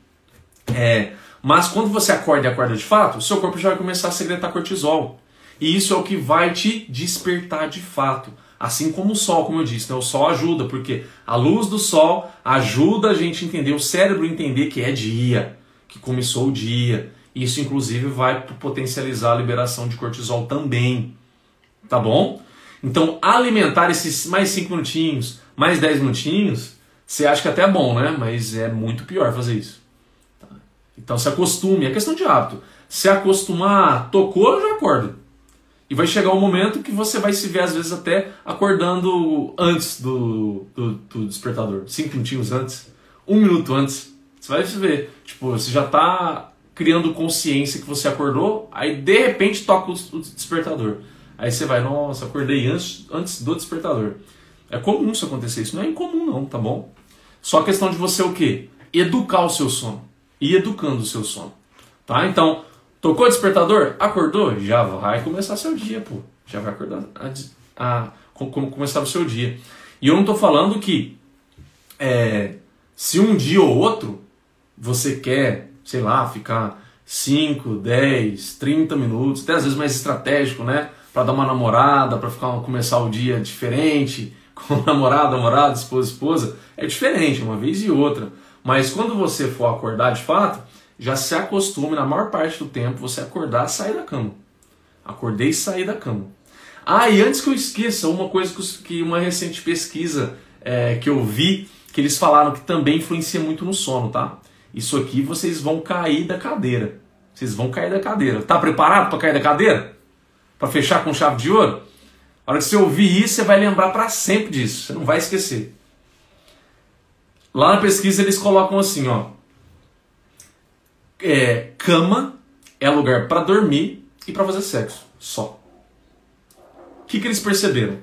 É, mas quando você acorda e acorda de fato, o seu corpo já vai começar a secretar cortisol. E isso é o que vai te despertar de fato. Assim como o sol, como eu disse, né? o sol ajuda, porque a luz do sol ajuda a gente a entender, o cérebro entender que é dia, que começou o dia. Isso, inclusive, vai potencializar a liberação de cortisol também. Tá bom? Então, alimentar esses mais 5 minutinhos, mais 10 minutinhos, você acha que até é bom, né? Mas é muito pior fazer isso. Tá? Então, se acostume, é questão de hábito. Se acostumar, tocou, já acorda. E vai chegar um momento que você vai se ver, às vezes, até acordando antes do, do, do despertador. Cinco minutinhos antes, um minuto antes. Você vai se ver. Tipo, você já está criando consciência que você acordou, aí de repente toca o, o despertador. Aí você vai, nossa, acordei antes, antes do despertador. É comum isso acontecer, isso não é incomum não, tá bom? Só questão de você o quê? Educar o seu sono. E educando o seu sono. Tá? Então, tocou despertador? Acordou? Já vai começar seu dia, pô. Já vai acordar a, a, como começar o seu dia. E eu não estou falando que é, se um dia ou outro você quer, sei lá, ficar 5, 10, 30 minutos, até às vezes mais estratégico, né? Para dar uma namorada, para ficar começar o dia diferente, com namorado, namorado, esposa, esposa, é diferente, uma vez e outra. Mas quando você for acordar de fato, já se acostume na maior parte do tempo você acordar e sair da cama. Acordei e saí da cama. Ah, e antes que eu esqueça, uma coisa que uma recente pesquisa é, que eu vi, que eles falaram que também influencia muito no sono, tá? Isso aqui vocês vão cair da cadeira. Vocês vão cair da cadeira. Tá preparado para cair da cadeira? Para fechar com chave de ouro? A hora que você ouvir isso, você vai lembrar para sempre disso. Você não vai esquecer. Lá na pesquisa eles colocam assim, ó. É, cama é lugar para dormir e para fazer sexo. Só que, que eles perceberam?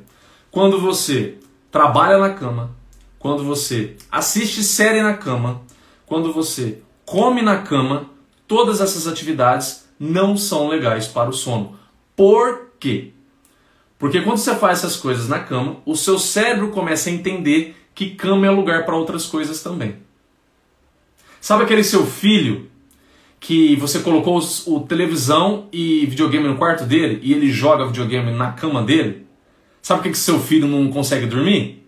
Quando você trabalha na cama, quando você assiste série na cama, quando você come na cama, todas essas atividades não são legais para o sono. Por quê? Porque quando você faz essas coisas na cama, o seu cérebro começa a entender que cama é lugar para outras coisas também. Sabe aquele seu filho que você colocou o televisão e videogame no quarto dele e ele joga videogame na cama dele? Sabe por que, seu filho não consegue dormir?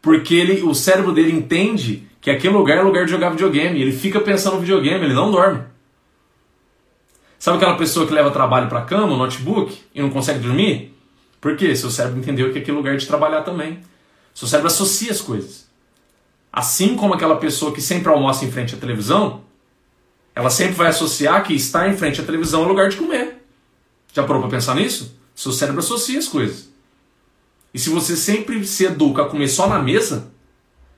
Porque ele, o cérebro dele entende que aquele lugar é lugar de jogar videogame. Ele fica pensando no videogame, ele não dorme. Sabe aquela pessoa que leva trabalho para cama, notebook, e não consegue dormir? Por quê? Seu cérebro entendeu que aquele lugar é de trabalhar também. Seu cérebro associa as coisas. Assim como aquela pessoa que sempre almoça em frente à televisão, ela sempre vai associar que estar em frente à televisão é lugar de comer. Já parou para pensar nisso? Seu cérebro associa as coisas. E se você sempre se educa a comer só na mesa,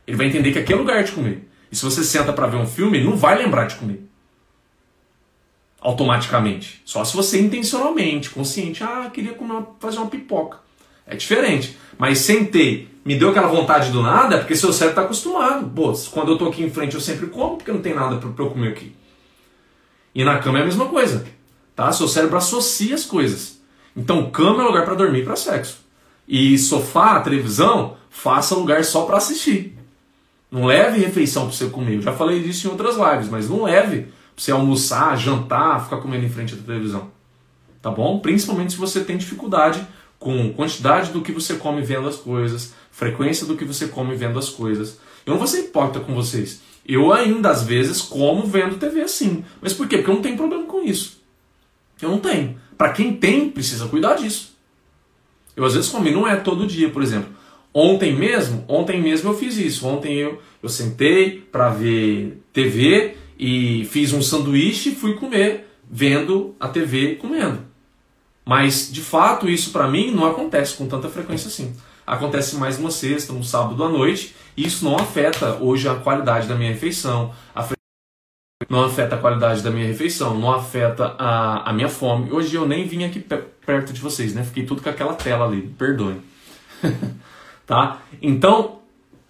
ele vai entender que aqui é lugar de comer. E se você senta para ver um filme, ele não vai lembrar de comer. Automaticamente. Só se você intencionalmente, consciente, ah, queria comer, fazer uma pipoca. É diferente. Mas sentei, me deu aquela vontade do nada, é porque seu cérebro está acostumado. Pô, quando eu tô aqui em frente eu sempre como, porque não tem nada para eu comer aqui. E na cama é a mesma coisa. Tá? Seu cérebro associa as coisas. Então, cama é lugar para dormir para sexo. E sofá, televisão, faça lugar só para assistir. Não leve refeição para você comer. Eu já falei disso em outras lives, mas não leve para você almoçar, jantar, ficar comendo em frente à televisão. Tá bom? Principalmente se você tem dificuldade com quantidade do que você come vendo as coisas, frequência do que você come vendo as coisas. Eu não vou ser hipócrita com vocês. Eu ainda, às vezes, como vendo TV assim. Mas por quê? Porque eu não tenho problema com isso. Eu não tenho. Para quem tem, precisa cuidar disso. Eu, às vezes, como, não é todo dia, por exemplo. Ontem mesmo, ontem mesmo eu fiz isso. Ontem eu, eu sentei para ver TV e fiz um sanduíche e fui comer, vendo a TV comendo. Mas, de fato, isso para mim não acontece com tanta frequência assim acontece mais uma sexta, um sábado à noite, e isso não afeta hoje a qualidade da minha refeição, não afeta a qualidade da minha refeição, não afeta a, a minha fome. Hoje eu nem vim aqui perto de vocês, né? Fiquei tudo com aquela tela ali, perdoem. tá? Então,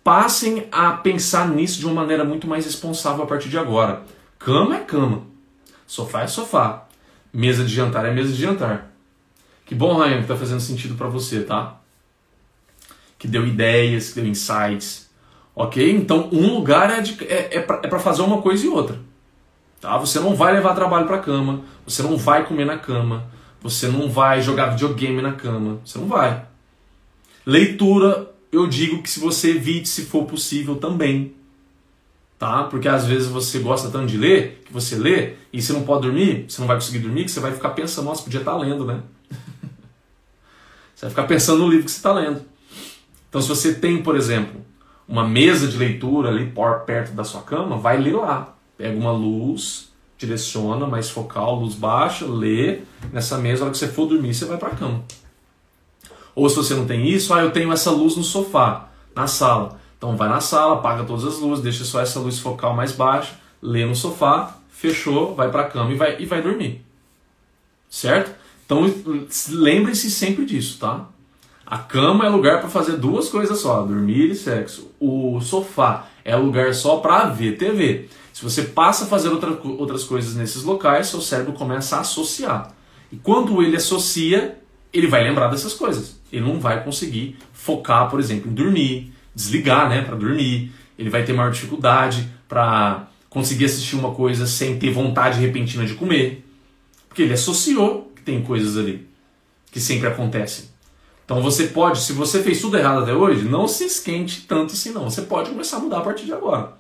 passem a pensar nisso de uma maneira muito mais responsável a partir de agora. Cama é cama, sofá é sofá, mesa de jantar é mesa de jantar. Que bom, Ryan, que tá fazendo sentido para você, tá? Que deu ideias, que deu insights. Ok? Então, um lugar é, é, é para é fazer uma coisa e outra. Tá? Você não vai levar trabalho para cama, você não vai comer na cama, você não vai jogar videogame na cama, você não vai. Leitura, eu digo que se você evite se for possível também. Tá? Porque às vezes você gosta tanto de ler, que você lê, e você não pode dormir, você não vai conseguir dormir, que você vai ficar pensando, nossa, podia estar tá lendo, né? você vai ficar pensando no livro que você está lendo. Então, se você tem, por exemplo, uma mesa de leitura ali perto da sua cama, vai ler lá. Pega uma luz, direciona mais focal, luz baixa, lê nessa mesa. A hora que você for dormir, você vai para a cama. Ou se você não tem isso, ah, eu tenho essa luz no sofá, na sala. Então vai na sala, apaga todas as luzes, deixa só essa luz focal mais baixa, lê no sofá, fechou, vai para a cama e vai, e vai dormir. Certo? Então lembre-se sempre disso, tá? A cama é lugar para fazer duas coisas só, dormir e sexo. O sofá é lugar só para ver TV. Se você passa a fazer outra, outras coisas nesses locais, seu cérebro começa a associar. E quando ele associa, ele vai lembrar dessas coisas. Ele não vai conseguir focar, por exemplo, em dormir, desligar, né, para dormir. Ele vai ter maior dificuldade para conseguir assistir uma coisa sem ter vontade repentina de comer, porque ele associou que tem coisas ali que sempre acontecem. Então você pode, se você fez tudo errado até hoje, não se esquente tanto assim não. Você pode começar a mudar a partir de agora.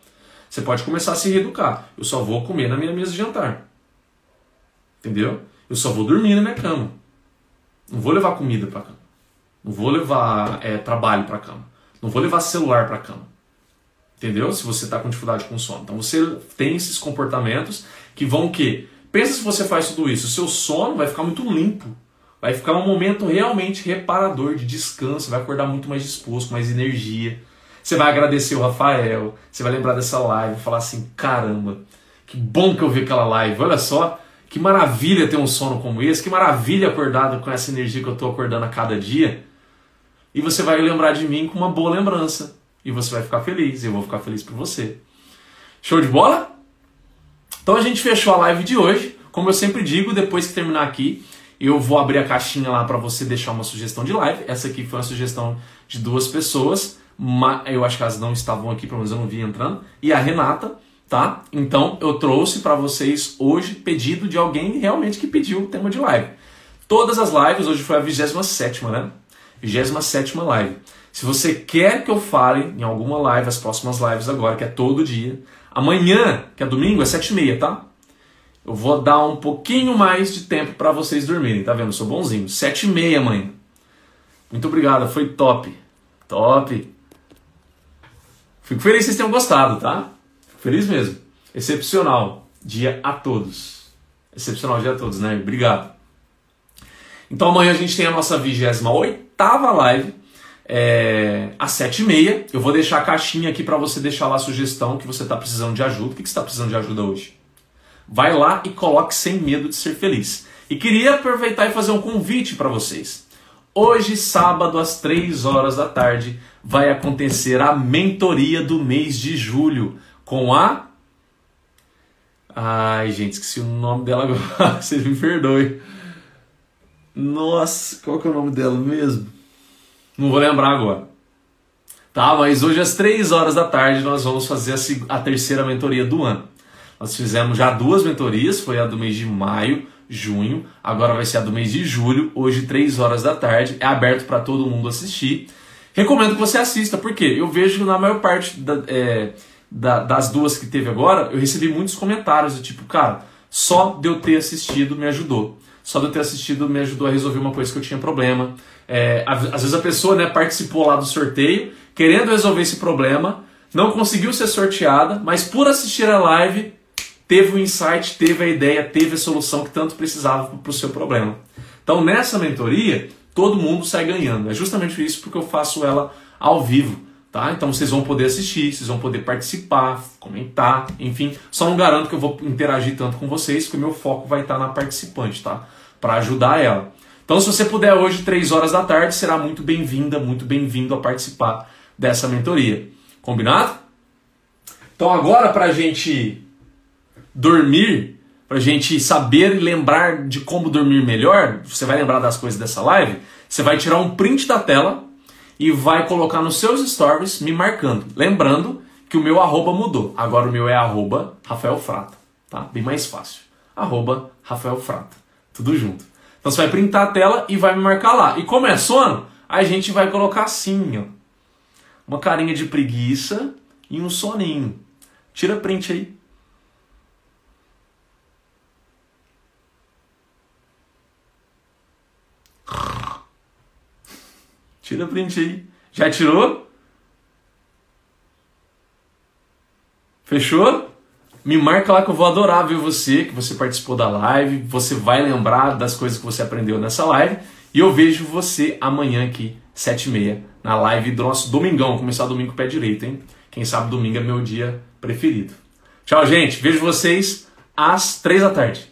Você pode começar a se reeducar. Eu só vou comer na minha mesa de jantar. Entendeu? Eu só vou dormir na minha cama. Não vou levar comida para cama. Não vou levar é, trabalho para cama. Não vou levar celular para cama. Entendeu? Se você está com dificuldade com sono. Então você tem esses comportamentos que vão o quê? Pensa se você faz tudo isso. O seu sono vai ficar muito limpo. Vai ficar um momento realmente reparador de descanso. Vai acordar muito mais disposto, mais energia. Você vai agradecer o Rafael. Você vai lembrar dessa live. Falar assim: caramba, que bom que eu vi aquela live. Olha só. Que maravilha ter um sono como esse, que maravilha acordado com essa energia que eu estou acordando a cada dia. E você vai lembrar de mim com uma boa lembrança. E você vai ficar feliz, e eu vou ficar feliz por você. Show de bola? Então a gente fechou a live de hoje. Como eu sempre digo, depois que terminar aqui, eu vou abrir a caixinha lá para você deixar uma sugestão de live. Essa aqui foi uma sugestão de duas pessoas. Eu acho que elas não estavam aqui, pelo menos eu não vi entrando. E a Renata, tá? Então eu trouxe para vocês hoje pedido de alguém realmente que pediu o tema de live. Todas as lives, hoje foi a 27, né? 27 live. Se você quer que eu fale em alguma live, as próximas lives agora, que é todo dia, amanhã, que é domingo, é 7h30, tá? Eu vou dar um pouquinho mais de tempo para vocês dormirem, tá vendo? Eu sou bonzinho. 7h30 amanhã. Muito obrigado, foi top. Top. Fico feliz que vocês tenham gostado, tá? Fico feliz mesmo. Excepcional dia a todos. Excepcional dia a todos, né? Obrigado. Então amanhã a gente tem a nossa 28 live é, às 7h30. Eu vou deixar a caixinha aqui para você deixar lá a sugestão que você está precisando de ajuda. O que, que você está precisando de ajuda hoje? Vai lá e coloque sem medo de ser feliz. E queria aproveitar e fazer um convite para vocês. Hoje, sábado, às 3 horas da tarde, vai acontecer a mentoria do mês de julho com a. Ai, gente, esqueci o nome dela agora. Vocês me perdoem. Nossa, qual que é o nome dela mesmo? Não vou lembrar agora. Tá, mas hoje às 3 horas da tarde nós vamos fazer a, a terceira mentoria do ano. Nós fizemos já duas mentorias, foi a do mês de maio, junho, agora vai ser a do mês de julho, hoje 3 horas da tarde, é aberto para todo mundo assistir. Recomendo que você assista, porque eu vejo que na maior parte da, é, da, das duas que teve agora, eu recebi muitos comentários do tipo, cara, só de eu ter assistido me ajudou. Só de eu ter assistido me ajudou a resolver uma coisa que eu tinha problema. É, às vezes a pessoa né, participou lá do sorteio, querendo resolver esse problema, não conseguiu ser sorteada, mas por assistir a live, teve o insight, teve a ideia, teve a solução que tanto precisava para o seu problema. Então nessa mentoria, todo mundo sai ganhando. É justamente isso porque eu faço ela ao vivo. Tá? Então vocês vão poder assistir, vocês vão poder participar, comentar, enfim. Só não garanto que eu vou interagir tanto com vocês, porque o meu foco vai estar na participante, tá? Para ajudar ela. Então, se você puder hoje, 3 horas da tarde, será muito bem-vinda, muito bem-vindo a participar dessa mentoria. Combinado? Então, agora, para a gente dormir, para a gente saber e lembrar de como dormir melhor, você vai lembrar das coisas dessa live, você vai tirar um print da tela e vai colocar nos seus stories me marcando. Lembrando que o meu arroba mudou. Agora o meu é arroba Rafael Frata. Tá? Bem mais fácil. Arroba Rafael Frata. Tudo junto. Então você vai printar a tela e vai me marcar lá. E como é sono, a gente vai colocar assim, ó. Uma carinha de preguiça e um soninho. Tira print aí. Tira print aí. Já tirou? Fechou? Me marca lá que eu vou adorar ver você, que você participou da live. Você vai lembrar das coisas que você aprendeu nessa live. E eu vejo você amanhã aqui, 7h30, na live do nosso domingão. Começar domingo pé direito, hein? Quem sabe domingo é meu dia preferido. Tchau, gente. Vejo vocês às 3 da tarde.